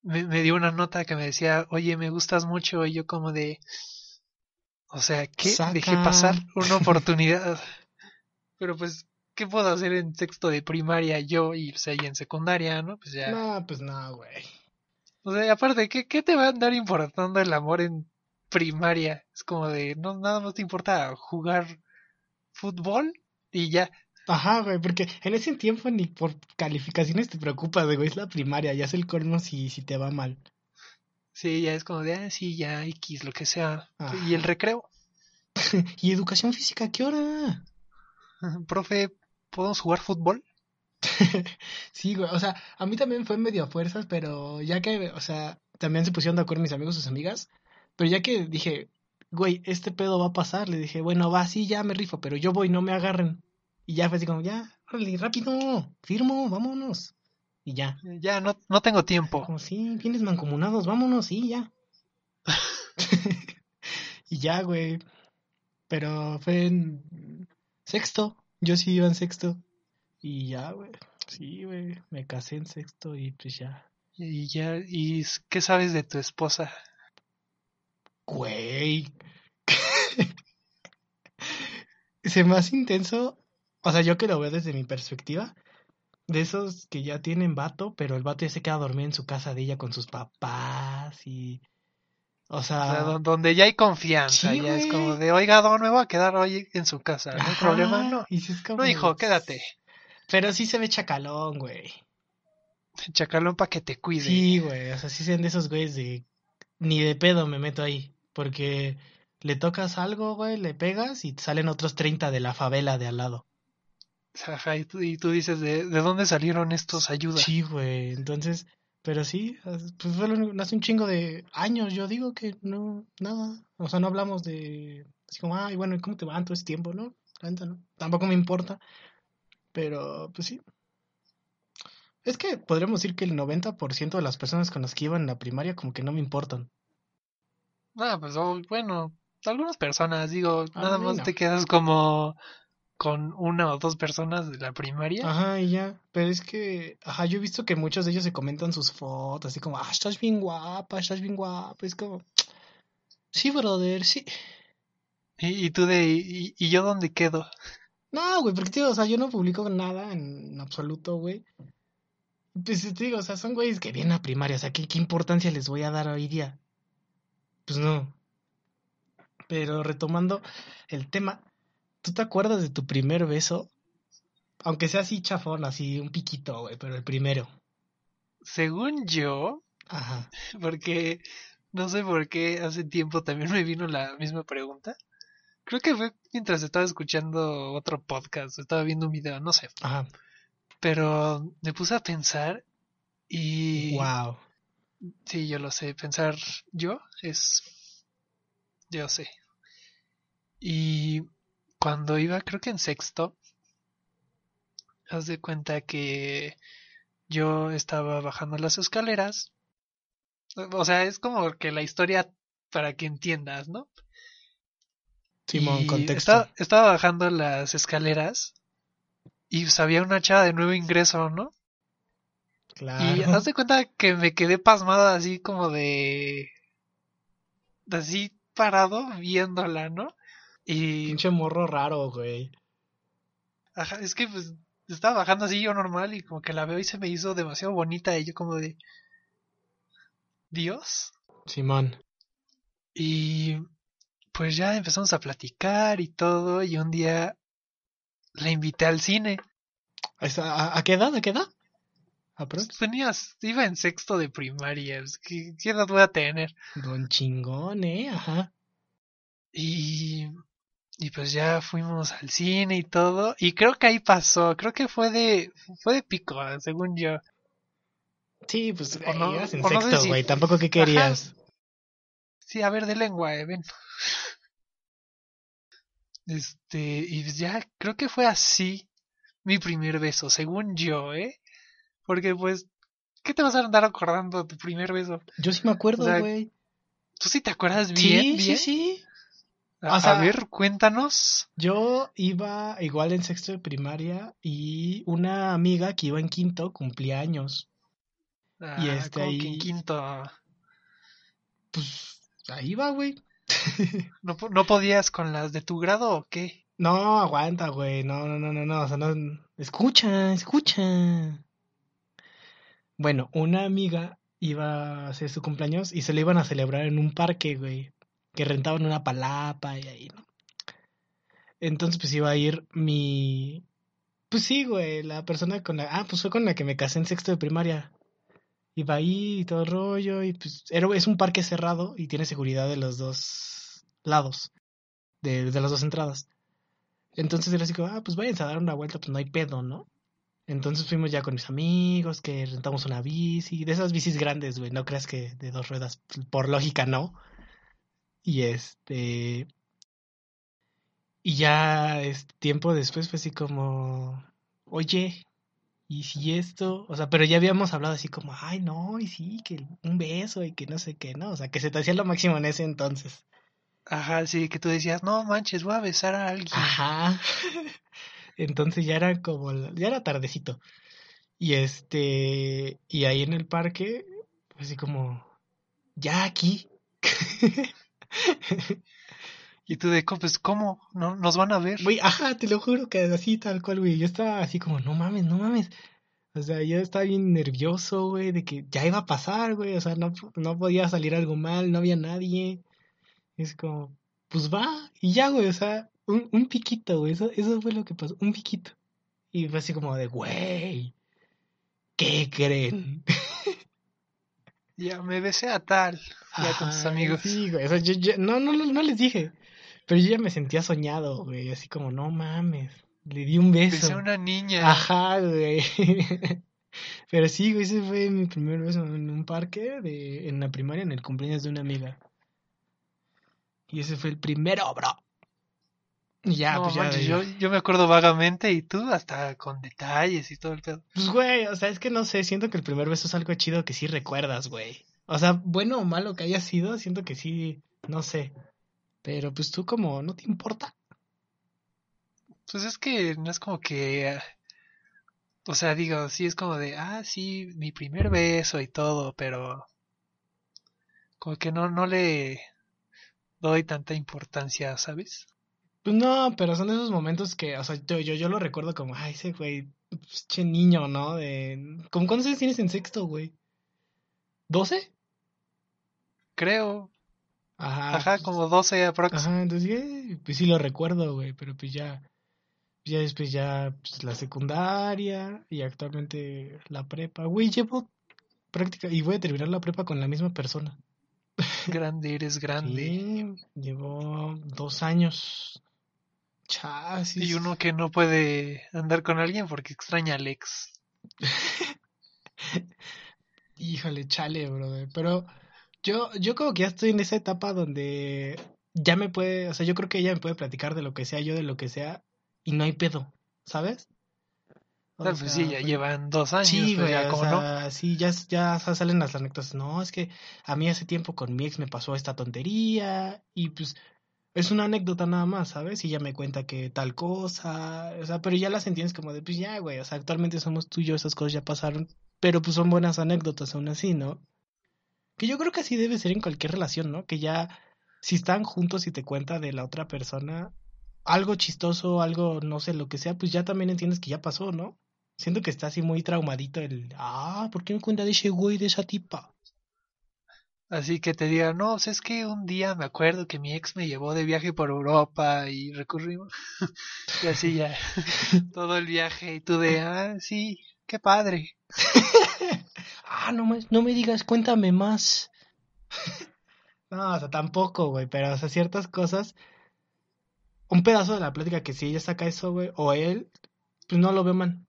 me, me dio una nota que me decía, oye, me gustas mucho. Y yo como de, o sea, ¿qué? Saca. Dejé pasar una oportunidad. Pero pues, ¿qué puedo hacer en sexto de primaria yo y, o sea, y en secundaria, no? Pues ya. No, pues no, güey. O sea, aparte, ¿qué, ¿qué te va a andar importando el amor en primaria? Es como de, no, nada más te importa jugar fútbol y ya. Ajá, güey, porque en ese tiempo ni por calificaciones te preocupas, güey, es la primaria, ya es el colmo si, si te va mal. Sí, ya es como de, ah, sí, ya, X, lo que sea. Ajá. Y el recreo. ¿Y educación física qué hora? Profe, ¿podemos jugar fútbol? Sí, güey, o sea, a mí también fue medio a fuerzas, pero ya que, o sea, también se pusieron de acuerdo mis amigos, sus amigas, pero ya que dije, güey, este pedo va a pasar, le dije, bueno, va, sí, ya me rifo, pero yo voy, no me agarren. Y ya fue así como, ya, órale, rápido, firmo, vámonos. Y ya, Ya, no, no tengo tiempo. como, sí, vienes mancomunados, vámonos, sí, ya. y ya, güey. Pero fue en sexto, yo sí iba en sexto. Y ya, güey. Sí, güey, me casé en sexto y pues ya. Y ya, ¿y qué sabes de tu esposa? Güey. Se hace intenso. O sea, yo que lo veo desde mi perspectiva. De esos que ya tienen vato, pero el vato ya se queda dormido en su casa de ella con sus papás y. O O sea. sea, don- donde ya hay confianza, sí, ya es como de, oiga, don, me voy a quedar hoy en su casa. ¿No hay problema? No. y sí es como No, hijo, quédate. Pero sí se ve chacalón, güey. Chacalón para que te cuide. Sí, güey. O sea, sí sean de esos güeyes de. Ni de pedo me meto ahí. Porque le tocas algo, güey, le pegas y salen otros 30 de la favela de al lado. Ajá, y tú, y tú dices, ¿de, ¿de dónde salieron estos ayudas? Sí, güey. Entonces, pero sí, pues fue lo único- hace un chingo de años, yo digo que no, nada. O sea, no hablamos de, así como, ay, bueno, ¿y cómo te va en todo ese tiempo, no? La neta no. Tampoco me importa. Pero, pues sí. Es que podríamos decir que el 90% de las personas con las que iba en la primaria como que no me importan. Ah, pues oh, bueno, algunas personas, digo, A nada más no. te quedas como con una o dos personas de la primaria. Ajá, y ya. Pero es que, ajá, yo he visto que muchos de ellos se comentan sus fotos, así como, ah, estás bien guapa, estás bien guapa. Es como, sí, brother, sí. Y, y tú de, y, y yo dónde quedo? No, güey, porque, tío, o sea, yo no publico nada en absoluto, güey. Pues te digo, o sea, son güeyes que vienen a primaria, o sea, ¿qué, qué importancia les voy a dar hoy día? Pues no. Pero retomando el tema, ¿tú te acuerdas de tu primer beso? Aunque sea así chafón, así un piquito, güey, pero el primero. Según yo, Ajá. porque no sé por qué hace tiempo también me vino la misma pregunta. Creo que fue mientras estaba escuchando otro podcast, estaba viendo un video, no sé. Ajá. Pero me puse a pensar y Wow. sí, yo lo sé, pensar yo es yo sé. Y cuando iba, creo que en sexto, haz de cuenta que yo estaba bajando las escaleras. O sea, es como que la historia para que entiendas, ¿no? Simón, Y contexto. Estaba, estaba bajando las escaleras y pues, había una chava de nuevo ingreso, ¿no? Y Claro. haz de cuenta que me quedé pasmada así como de... así parado viéndola, ¿no? Y... Pinche morro raro, güey. Ajá, es que pues estaba bajando así yo normal y como que la veo y se me hizo demasiado bonita y yo como de... Dios. Simón. Y pues ya empezamos a platicar y todo y un día la invité al cine. ¿A, qué edad? ¿A qué edad? ¿Aprox? Tenías, iba en sexto de primaria, pues, ¿qué, qué edad voy a tener? Don chingón, ¿eh? Ajá. Y, y pues ya fuimos al cine y todo y creo que ahí pasó, creo que fue de, fue de pico, según yo. Sí, pues O no- ibas en o no sé sexto, si- güey. Tampoco qué querías. Sí, a ver, de lengua, eh, ven. Este, y pues ya creo que fue así mi primer beso, según yo, ¿eh? Porque pues, ¿qué te vas a andar acordando de tu primer beso? Yo sí me acuerdo, O sea, güey. ¿Tú sí te acuerdas bien, Sí, bien? sí, sí. A, O sea- a ver, cuéntanos. Yo iba igual en sexto de primaria y una amiga que iba en quinto cumplía años. Y Ah, este como que en ahí- quinto Pues ahí va, güey. ¿no, no podías con las de tu grado o qué? No, aguanta, güey. No, no, no, no, no. O sea, no. Escucha, escucha. Bueno, una amiga iba a hacer su cumpleaños y se lo iban a celebrar en un parque, güey. Que rentaban una palapa y ahí, ¿no? Entonces, pues iba a ir mi. Pues sí, güey, la persona con la. Ah, pues fue con la que me casé en sexto de primaria. Iba ahí y todo el rollo, y pues es un parque cerrado y tiene seguridad de los dos lados, de, de las dos entradas. Entonces era así como, ah, pues váyanse a dar una vuelta, pues no hay pedo, ¿no? Entonces fuimos ya con mis amigos, que rentamos una bici, de esas bicis grandes, güey, no creas que de dos ruedas, por lógica no. Y este... Y ya este, tiempo después fue así como, oye, ¿y si esto? O sea, pero ya habíamos hablado así como, ay, no, y sí, que un beso y que no sé qué, ¿no? O sea, que se te hacía lo máximo en ese entonces. Ajá, sí, que tú decías, no manches, voy a besar a alguien. Ajá. Entonces ya era como, ya era tardecito. Y este, y ahí en el parque, pues así como, ya aquí. Y tú de, "Co- pues, ¿cómo? ¿No, ¿Nos van a ver? Güey, ajá, te lo juro que así tal cual, güey. Yo estaba así como, no mames, no mames. O sea, yo estaba bien nervioso, güey, de que ya iba a pasar, güey. O sea, no, no podía salir algo mal, no había nadie. Es como, pues va, y ya, güey, o sea, un, un piquito, güey. Eso, eso fue lo que pasó, un piquito. Y fue así como de, güey, ¿qué creen? Ya me besé a tal. Ya con tus amigos. Sí, güey. O sea, yo, yo- no, no, no, no les dije. Pero yo ya me sentía soñado, güey. Así como, no mames. Le di un beso. Besé a una niña. Ajá, güey. Pero sí, güey, ese fue mi primer beso en un parque de, en la primaria, en el cumpleaños de una amiga. Y ese fue el primero, bro. Ya, no, pues ya. manches, yo, yo me acuerdo vagamente y tú hasta con detalles y todo el pedo. Pues, güey, o sea, es que no sé, siento que el primer beso es algo chido que sí recuerdas, güey. O sea, bueno o malo que haya sido, siento que sí, no sé. Pero pues tú como, ¿no te importa? Pues es que no es como que... O sea, digo, sí es como de, ah, sí, mi primer beso y todo, pero... Como que no, no le doy tanta importancia, ¿sabes? Pues no, pero son esos momentos que, o sea, yo, yo, yo lo recuerdo como, ay, ese güey, che niño, ¿no? De, ¿Cómo cuántos años tienes en sexto, güey? ¿12? Creo, Ajá. ajá, pues, como 12 aprox. Ajá, entonces, eh, pues sí lo recuerdo, güey, pero pues ya, ya después ya, pues la secundaria y actualmente la prepa. Güey, llevo práctica y voy a terminar la prepa con la misma persona. Grande, eres grande. Sí, llevo dos años. Chasis. Y uno que no puede andar con alguien porque extraña al ex. Híjole, chale, brother. Pero yo, yo como que ya estoy en esa etapa donde ya me puede, o sea, yo creo que ella me puede platicar de lo que sea, yo de lo que sea, y no hay pedo, ¿sabes? O Ah, pues sea, sí, ya llevan dos años, Sí, pues güey, ya o como no. sea, sí, ya, ya salen las anécdotas. No, es que a mí hace tiempo con mi ex me pasó esta tontería y pues es una anécdota nada más, ¿sabes? Y ella me cuenta que tal cosa, o sea, pero ya las entiendes como de, pues ya, güey, o sea, actualmente somos tú y yo, esas cosas ya pasaron, pero pues son buenas anécdotas aún así, ¿no? Que yo creo que así debe ser en cualquier relación, ¿no? Que ya, si están juntos y te cuenta de la otra persona algo chistoso, algo, no sé, lo que sea, pues ya también entiendes que ya pasó, ¿no? Siento que está así muy traumadito el, ah, ¿por qué me cuenta de ese güey, de esa tipa? Así que te diga, no, pues es que un día me acuerdo que mi ex me llevó de viaje por Europa y recurrimos. y así ya, todo el viaje y tú de, ah, sí, qué padre. ah, no me, no me digas, cuéntame más. no, o sea, tampoco, güey, pero, o sea, ciertas cosas, un pedazo de la plática que si ella saca eso, güey, o él, pues no lo ve mal.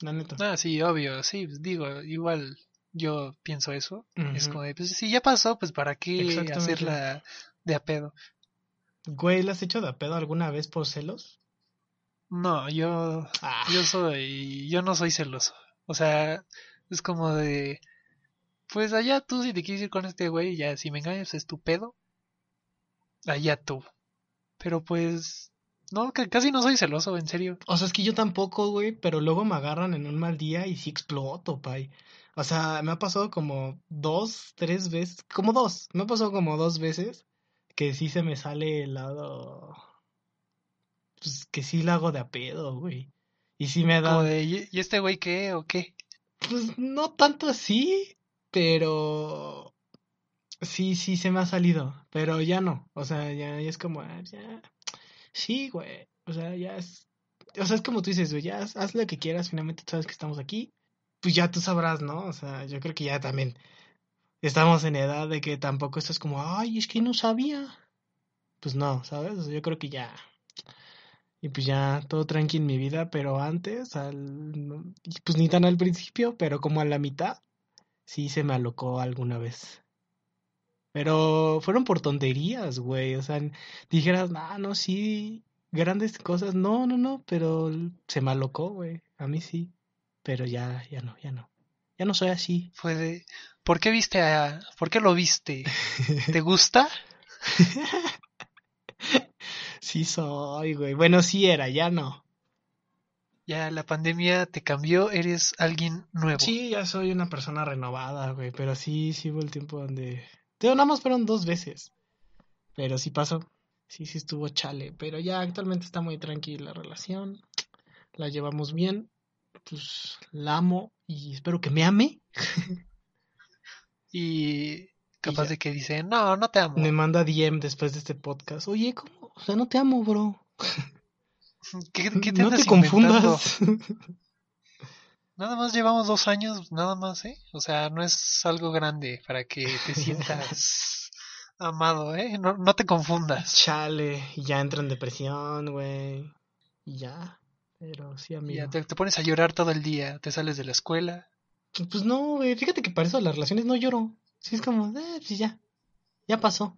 La neta. Ah, sí, obvio, sí, pues digo, igual yo pienso eso. Es como de, pues si ya pasó, pues para qué hacerla de a pedo. Güey, ¿la has hecho de a pedo alguna vez por celos? No, yo, Ah, yo soy, yo no soy celoso. O sea, es como de, pues allá tú si te quieres ir con este güey, ya si me engañas es tu pedo. Allá tú. Pero pues, no, ca- casi no soy celoso, en serio. O sea, es que yo tampoco, güey, pero luego me agarran en un mal día y sí exploto, pay. O sea, me ha pasado como dos, tres veces, como dos, me ha pasado como dos veces que sí se me sale el lado, pues que sí lo hago de a pedo, güey. Y sí me da, de, ¿y este güey qué o qué? pues no tanto así, pero sí, sí se me ha salido, pero ya no, o sea, ya, ya es como, ah, ya, sí, güey, o sea, ya es, o sea, es como tú dices, güey, ya haz, haz lo que quieras, finalmente tú sabes que estamos aquí, pues ya tú sabrás, ¿no? O sea, yo creo que ya también estamos en edad de que tampoco estás como, ay, es que no sabía. Pues no, ¿sabes? O sea, yo creo que ya. Y pues ya todo tranqui en mi vida, pero antes, al, pues ni tan al principio, pero como a la mitad, sí se me alocó alguna vez. Pero fueron por tonterías, güey. O sea, dijeras, ah, no, sí, grandes cosas. No, no, no, pero se me alocó, güey. A mí sí. Pero ya, ya no, ya no. Ya no soy así. Fue de, ¿por qué viste a, por qué lo viste? ¿Te gusta? Sí soy, güey. Bueno, sí era, ya no. Ya la pandemia te cambió, eres alguien nuevo. Sí, ya soy una persona renovada, güey. Pero sí, sí hubo el tiempo donde... Pero nada más fueron dos veces. Pero sí pasó. Sí, sí estuvo chale. Pero ya actualmente está muy tranquila la relación. La llevamos bien. Pues la amo y espero que me ame. Y capaz de que dice, no, no te amo. Me manda DM después de este podcast. Oye, ¿cómo? O sea, no te amo, bro. ¿Qué, qué te no te confundas. Nada más llevamos dos años, nada más, ¿eh? O sea, no es algo grande para que te sientas amado, ¿eh? No, no te confundas. Chale, y ya entro en depresión, güey. Y ya. Pero sí, amigo. ya te, te pones a llorar todo el día, te sales de la escuela. Pues no, güey. Fíjate que para eso las relaciones no lloro. Sí, es como, eh, pues ya. Ya pasó.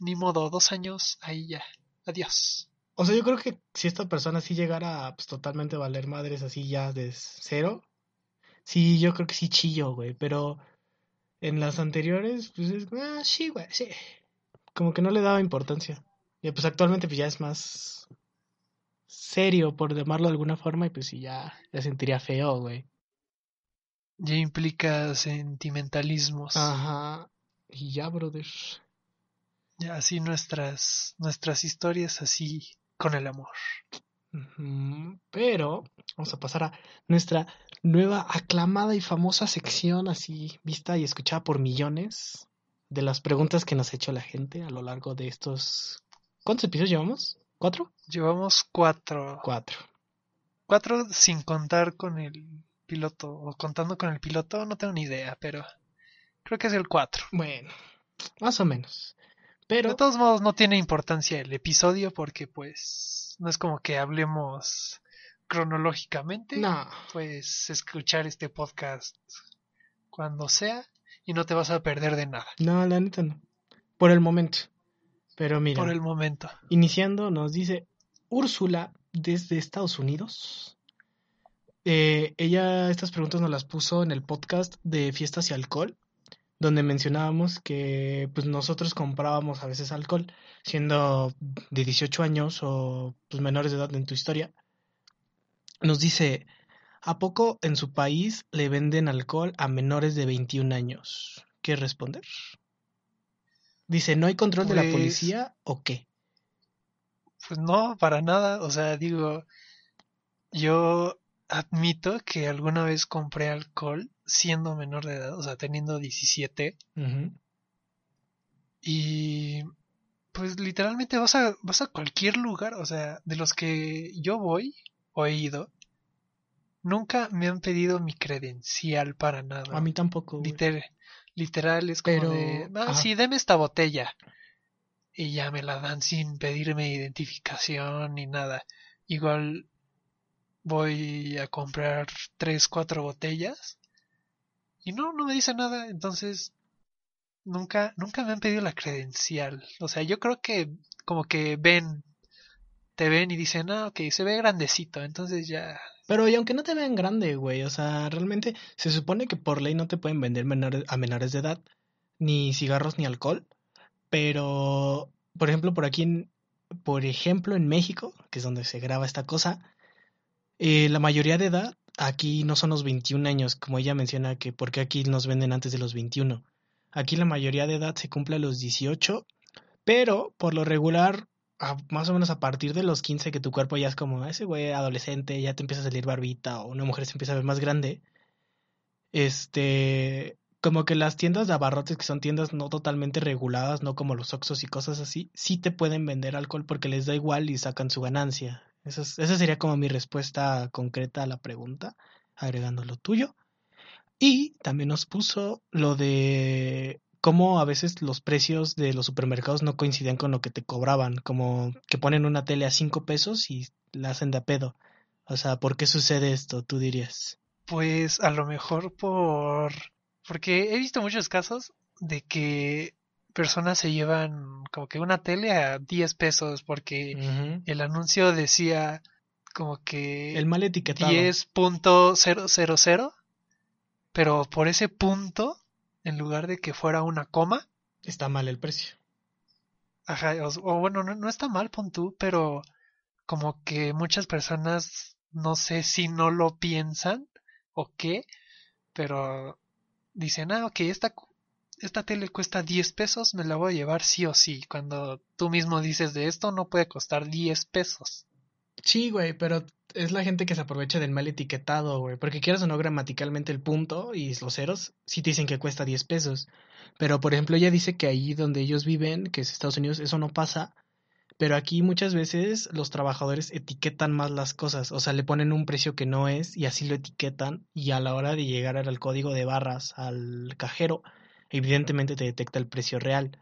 Ni modo, dos años, ahí ya. Adiós. O sea, yo creo que si esta persona sí llegara a pues, totalmente valer madres así ya de cero, sí, yo creo que sí chillo, güey. Pero en las anteriores, pues es, ah, sí, güey, sí. Como que no le daba importancia. Y pues actualmente pues ya es más serio, por llamarlo de alguna forma, y pues sí, ya, ya sentiría feo, güey. Ya implica sentimentalismos. Ajá. Y ya, brother. Ya así nuestras, nuestras historias así con el amor. Pero vamos a pasar a nuestra nueva aclamada y famosa sección, así vista y escuchada por millones, de las preguntas que nos ha hecho la gente a lo largo de estos... ¿Cuántos episodios llevamos? ¿Cuatro? Llevamos cuatro. Cuatro. Cuatro sin contar con el piloto. O contando con el piloto, no tengo ni idea, pero creo que es el cuatro. Bueno, más o menos. De Pero todos modos no tiene importancia el episodio porque pues no es como que hablemos cronológicamente. no, Puedes escuchar este podcast cuando sea y no te vas a perder de nada. no, la neta no. Por el momento. Pero mira, Por el momento. iniciando nos dice Úrsula desde Estados Unidos. Eh, ella estas preguntas nos las puso en el podcast de Fiestas y Alcohol, donde mencionábamos que pues nosotros comprábamos a veces alcohol, siendo de 18 años o pues menores de edad en tu historia. Nos dice, ¿a poco en su país le venden alcohol a menores de 21 años? ¿Qué responder? Dice, ¿no hay control de la Pues- policía o qué? Pues no, para nada. O sea, digo, yo admito que alguna vez compré alcohol siendo menor de edad, o sea, teniendo 17 Ujú. y pues literalmente vas a vas a cualquier lugar, o sea, de los que yo voy o he ido, nunca me han pedido mi credencial para nada. A mí tampoco. Liter- literal es como Pero, de, ah, ajá. sí, deme esta botella. Y ya me la dan sin pedirme identificación ni nada. Igual voy a comprar tres, cuatro botellas y no, no me dice nada. Entonces, nunca, nunca me han pedido la credencial. O sea, yo creo que como que ven, te ven y dicen, ah, ok, se ve grandecito. Entonces ya, Pero y aunque no te vean grande, güey, o sea, realmente se supone que por ley no te pueden vender menores, a menores de edad ni cigarros ni alcohol, pero por ejemplo, por aquí en, por ejemplo, en México, que es donde se graba esta cosa, eh, la mayoría de edad aquí no son los 21 años, como ella menciona que porque aquí nos venden antes de los 21. Aquí la mayoría de edad se cumple a los 18, pero por lo regular más o menos a partir de los 15 que tu cuerpo ya es como ese güey adolescente, ya te empieza a salir barbita o una mujer se empieza a ver más grande. Este, como que las tiendas de abarrotes que son tiendas no totalmente reguladas, no como los Oxxos y cosas así, sí te pueden vender alcohol porque les da igual y sacan su ganancia. Esa, es- esa sería como mi respuesta concreta a la pregunta, agregando lo tuyo. Y también nos puso lo de cómo a veces los precios de los supermercados no coincidían con lo que te cobraban, como que ponen una tele a cinco pesos y la hacen de a pedo. O sea, ¿por qué sucede esto? Tú dirías. pues a lo mejor por... Porque he visto muchos casos de que personas se llevan como que una tele a 10 pesos porque el anuncio decía como que El mal etiquetado. 10.000, pero por ese punto, en lugar de que fuera una coma, Está mal el precio. ajá, o, o bueno, no, no está mal, pon tú, pero como que muchas personas, no sé si no lo piensan o qué, pero dicen, ah, ok, esta, esta tele cuesta 10 pesos, me la voy a llevar sí o sí, cuando tú mismo dices de esto no puede costar 10 pesos. Sí, güey, pero es la gente que se aprovecha del mal etiquetado, güey. Porque quieras o no gramaticalmente el punto y los ceros, sí te dicen que cuesta 10 pesos. Pero, por ejemplo, ella dice que ahí donde ellos viven, que es Estados Unidos, eso no pasa. Pero aquí muchas veces los trabajadores etiquetan más las cosas. O sea, le ponen un precio que no es y así lo etiquetan. Y a la hora de llegar al código de barras al cajero, evidentemente te detecta el precio real.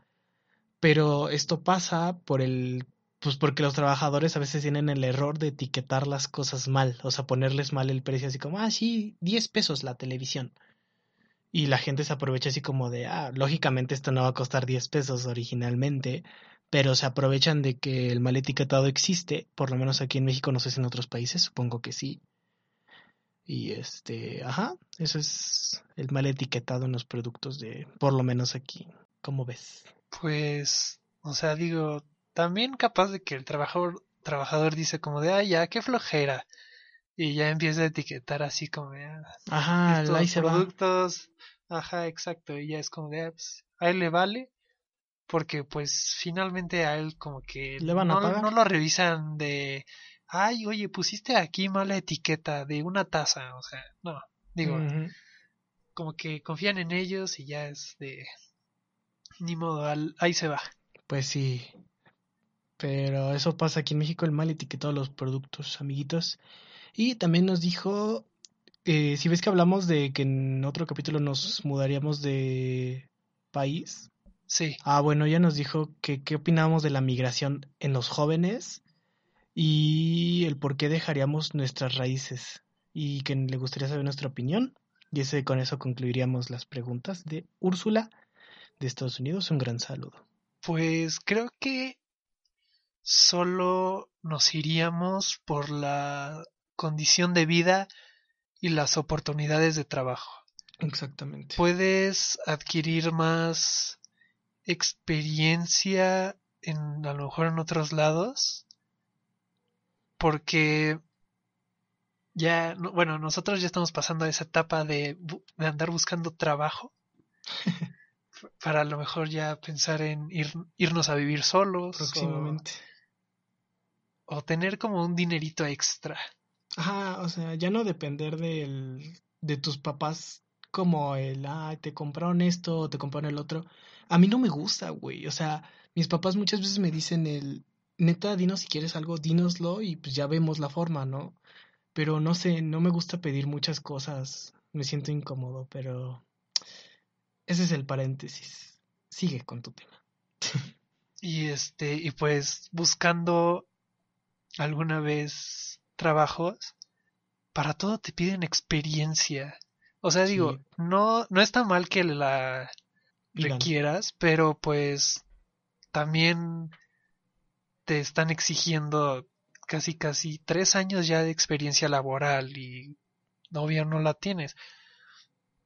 Pero esto pasa por el pues porque los trabajadores a veces tienen el error de etiquetar las cosas mal, o sea, ponerles mal el precio, así como, ah, sí, 10 pesos la televisión. Y la gente se aprovecha así como de, ah, lógicamente esto no va a costar 10 pesos originalmente, pero se aprovechan de que el mal etiquetado existe, por lo menos aquí en México, no sé si en otros países, supongo que sí. Y este, ajá, eso es el mal etiquetado en los productos de, por lo menos aquí, ¿cómo ves? Pues, o sea, digo, también capaz de que el trabajador, trabajador dice como de, ay, ya, qué flojera. Y ya empieza a etiquetar así como de, ah, Ajá, estos ahí se va. productos, ajá, exacto, y ya es como de, ah, pues, a él le vale, porque pues finalmente a él como que ¿Le van a no, pagar? no lo revisan de, ay, oye, pusiste aquí mala etiqueta de una taza, o sea, no, digo, como que confían en ellos y ya es de, ni modo, al- ahí se va. Pues sí. Pero eso pasa aquí en México, el mal etiquetado de los productos, amiguitos. Y también nos dijo, eh, si ves que hablamos de que en otro capítulo nos mudaríamos de país. Sí, Ah, bueno, ella nos dijo que qué opinábamos de la migración en los jóvenes y el por qué dejaríamos nuestras raíces y que le gustaría saber nuestra opinión. Y ese, con eso concluiríamos las preguntas de Úrsula de Estados Unidos. Un gran saludo. pues creo que solo nos iríamos por la condición de vida y las oportunidades de trabajo. Exactamente. Puedes adquirir más experiencia en a lo mejor en otros lados porque ya no- bueno nosotros ya estamos pasando a esa etapa de, de andar buscando trabajo para a lo mejor ya pensar en ir, irnos a vivir solos Próximamente. o tener como un dinerito extra Ajá, o sea, ya no depender del, de tus papás como el, ah, te compraron esto o te compraron el otro. A mí no me gusta, güey. O sea, mis papás muchas veces me dicen el, neta, dinos si quieres algo, dínoslo y pues ya vemos la forma, ¿no? Pero no sé, no me gusta pedir muchas cosas. Me siento incómodo, pero ese es el paréntesis. Sigue con tu tema. y este y pues buscando alguna vez trabajos para todo te piden experiencia. O sea digo no no está mal que la requieras pero pues también te están exigiendo casi casi tres años ya de experiencia laboral y obvio no la tienes.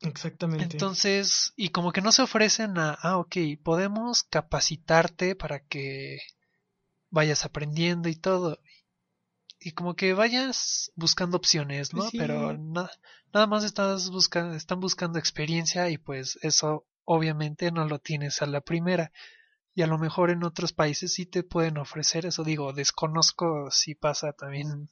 Exactamente. entonces, y como que no se ofrecen a, ah, ok, podemos capacitarte para que vayas aprendiendo y todo. Y como que vayas buscando opciones, ¿no? Pues sí. Pero na- nada más estás buscando, están buscando experiencia y pues eso obviamente no lo tienes a la primera. Y a lo mejor en otros países sí te pueden ofrecer eso. Digo, desconozco si pasa también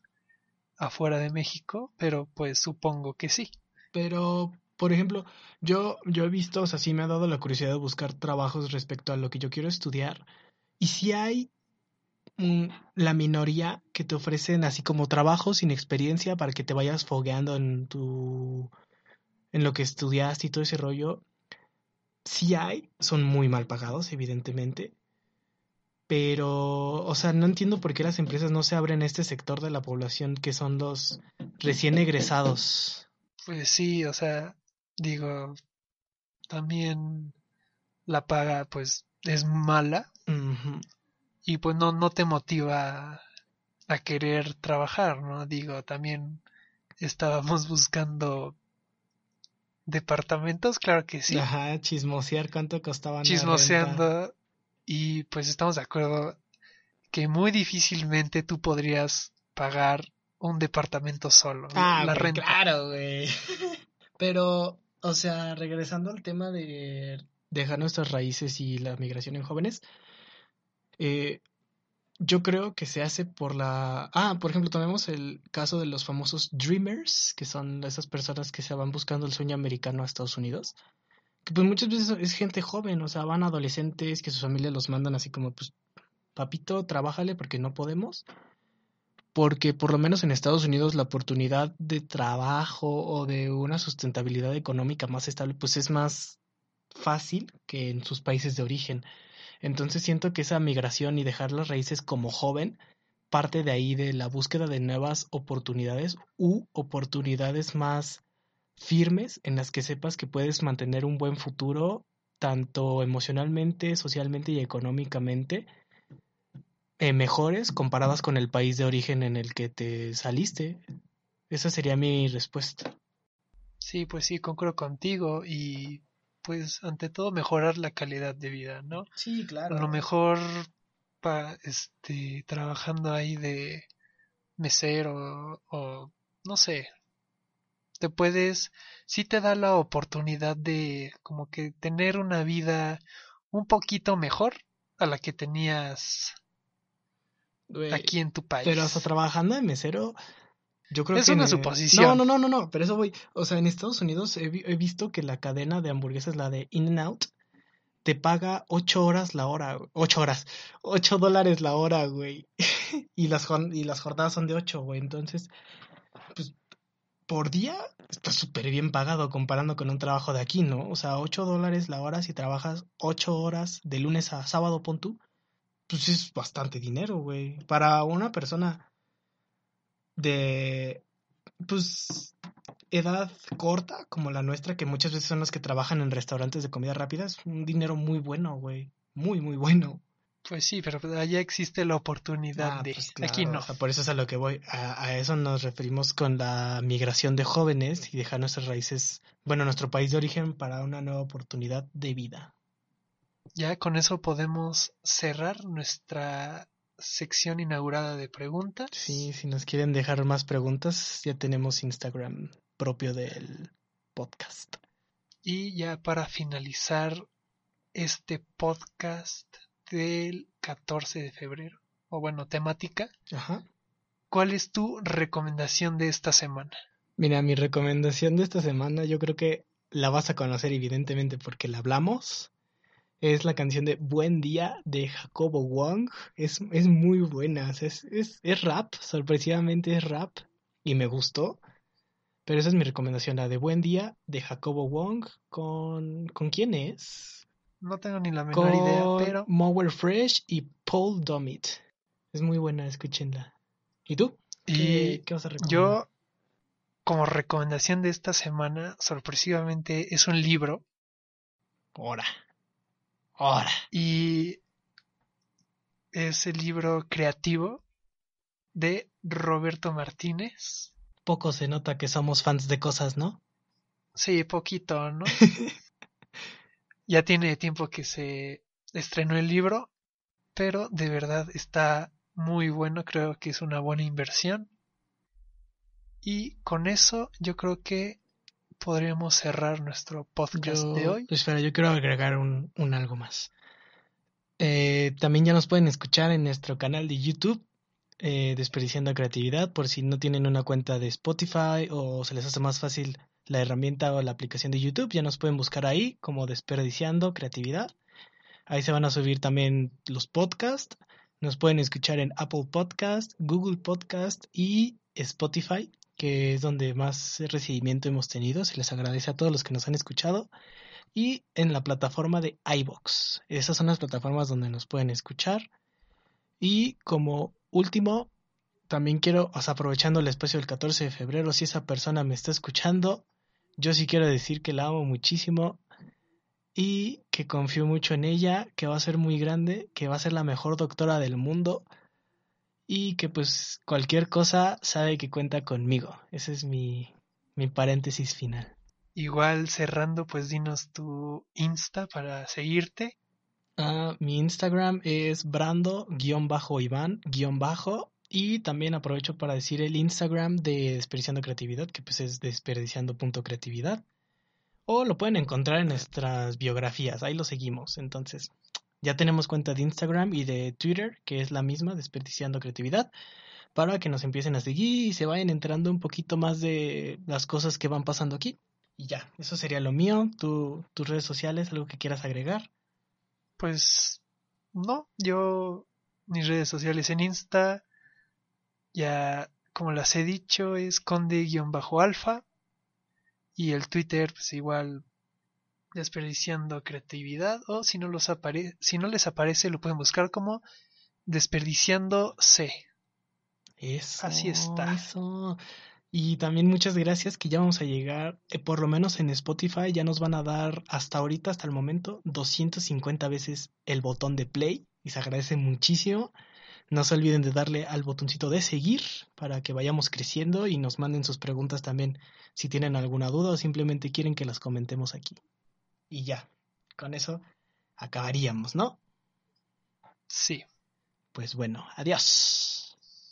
afuera de México, pero pues supongo que sí. Pero, por ejemplo, yo, yo he visto, o sea, sí me ha dado la curiosidad de buscar trabajos respecto a lo que yo quiero estudiar. Y si hay la minoría que te ofrecen así como trabajos sin experiencia para que te vayas fogueando en tu, en lo que estudiaste y todo ese rollo. Sí hay, son muy mal pagados, evidentemente. Pero, o sea, no entiendo por qué las empresas no se abren a este sector de la población que son los recién egresados. Pues sí, o sea, digo, también la paga pues es mala. Y pues no, no te motiva a querer trabajar, ¿no? Digo, también estábamos buscando departamentos, claro que sí, Ajá, chismosear cuánto costaban chismoseando y pues estamos de acuerdo que muy difícilmente tú podrías pagar un departamento solo, Ah, la renta. claro, güey. Pero, o sea, regresando al tema de dejar nuestras raíces y la migración en jóvenes, eh, yo creo que se hace por la... Ah, por ejemplo, tomemos el caso de los famosos Dreamers, que son esas personas que se van buscando el sueño americano a Estados Unidos. Que pues muchas veces es gente joven, o sea, van adolescentes que sus familias los mandan así como, pues, papito, trabájale porque no podemos porque por lo menos en Estados Unidos la oportunidad de trabajo o de una sustentabilidad económica más estable pues es más fácil que en sus países de origen. Entonces siento que esa migración y dejar las raíces como joven parte de ahí de la búsqueda de nuevas oportunidades u oportunidades más firmes en las que sepas que puedes mantener un buen futuro tanto emocionalmente, socialmente y económicamente eh, mejores comparadas con el país de origen en el que te saliste. Esa sería mi respuesta. Sí, pues sí, concuerdo contigo y pues ante todo mejorar la calidad de vida, ¿no? Sí, claro. A lo mejor pa, este trabajando ahí de mesero o no sé, te puedes sí te da la oportunidad de como que tener una vida un poquito mejor a la que tenías aquí en tu país. Pero hasta trabajando de mesero, yo creo es que... una suposición. No, no, no, no, no, pero eso voy. O sea, en Estados Unidos he, vi- he visto que la cadena de hamburguesas, la de In-N-Out, te paga 8 horas la hora, güey. 8 horas, 8 dólares la hora, güey. y, las, y las jornadas son de 8, güey. Entonces, pues, por día está súper bien pagado comparando con un trabajo de aquí, ¿no? O sea, 8 dólares la hora si trabajas 8 horas de lunes a sábado, pon tú. Pues es bastante dinero, güey. Para una persona de, pues, edad corta como la nuestra, que muchas veces son las que trabajan en restaurantes de comida rápida, es un dinero muy bueno, güey. Muy, muy bueno. Pues sí, pero allá existe la oportunidad Ah, de pues aquí no. o sea, por eso es a lo que voy. A, a eso nos referimos con la migración de jóvenes y dejar nuestras raíces, bueno, nuestro país de origen para una nueva oportunidad de vida. Ya con eso podemos cerrar nuestra sección inaugurada de preguntas. Sí, si nos quieren dejar más preguntas, ya tenemos Instagram propio del podcast. Y ya para finalizar este podcast del 14 de febrero, o bueno, temática, Ajá. ¿cuál es tu recomendación de esta semana? Mira, mi recomendación de esta semana, yo creo que la vas a conocer evidentemente porque la hablamos. Es la canción de Buen Día de Jacobo Wong. Es, es muy buena. es, es, es rap, sorpresivamente es rap. Y me gustó. Pero esa es mi recomendación, la de Buen Día de Jacobo Wong. ¿Con, ¿con quién es? No tengo ni la menor idea, Con pero Mower Fresh y Paul Dummit. Es muy buena, escúchenla. ¿Y tú? y ¿Qué, qué vas a recomendar? yo como recomendación de esta semana, sorpresivamente es un libro Ahora. Ahora. y es el libro creativo de Roberto Martínez. Poco se nota que somos fans de cosas, ¿no? Sí, poquito, ¿no? ya tiene tiempo que se estrenó el libro, pero de verdad está muy bueno, creo que es una buena inversión. Y con eso yo creo que podríamos cerrar nuestro podcast Yo, de hoy. espera, yo quiero agregar un, un algo más. Eh, también ya nos pueden escuchar en nuestro canal de YouTube, eh, Desperdiciando Creatividad, por si no tienen una cuenta de Spotify o se les hace más fácil la herramienta o la aplicación de YouTube, ya nos pueden buscar ahí como Desperdiciando Creatividad. Ahí se van a subir también los podcasts. Nos pueden escuchar en Apple Podcast, Google Podcast y Spotify, que es donde más recibimiento hemos tenido. Se les agradece a todos los que nos han escuchado. Y en la plataforma de iBox. Esas son las plataformas donde nos pueden escuchar. Y como último, también quiero, o sea, aprovechando el espacio del 14 de febrero, si esa persona me está escuchando, yo sí quiero decir que la amo muchísimo y que confío mucho en ella, que va a ser muy grande, que va a ser la mejor doctora del mundo y que pues cualquier cosa sabe que cuenta conmigo. Ese es mi, mi paréntesis final. Igual cerrando, pues dinos tu Insta para seguirte. Ah, mi Instagram es brando-iván-bajo y también aprovecho para decir el Instagram de Desperdiciando Creatividad, que pues es desperdiciando.creatividad. O lo pueden encontrar en nuestras biografías, ahí lo seguimos. Entonces, ya tenemos cuenta de Instagram y de Twitter, que es la misma, Desperdiciando Creatividad, para que nos empiecen a seguir y se vayan enterando un poquito más de las cosas que van pasando aquí. Y ya, eso sería lo mío. Tu, tus redes sociales, algo que quieras agregar. Pues no, yo mis redes sociales en Insta, ya como las he dicho, es conde-alfa y el Twitter pues igual desperdiciando creatividad o si no, los apare si no les aparece lo pueden buscar como desperdiciando C. Eso, Así está. Eso. Y también muchas gracias que ya vamos a llegar, eh, por lo menos en Spotify ya nos van a dar hasta ahorita, hasta el momento, 250 veces el botón de play y se agradece muchísimo. No se olviden de darle al botoncito de seguir para que vayamos creciendo y nos manden sus preguntas también si tienen alguna duda o simplemente quieren que las comentemos aquí y ya. Con eso acabaríamos, ¿no? Sí. Pues bueno, adiós.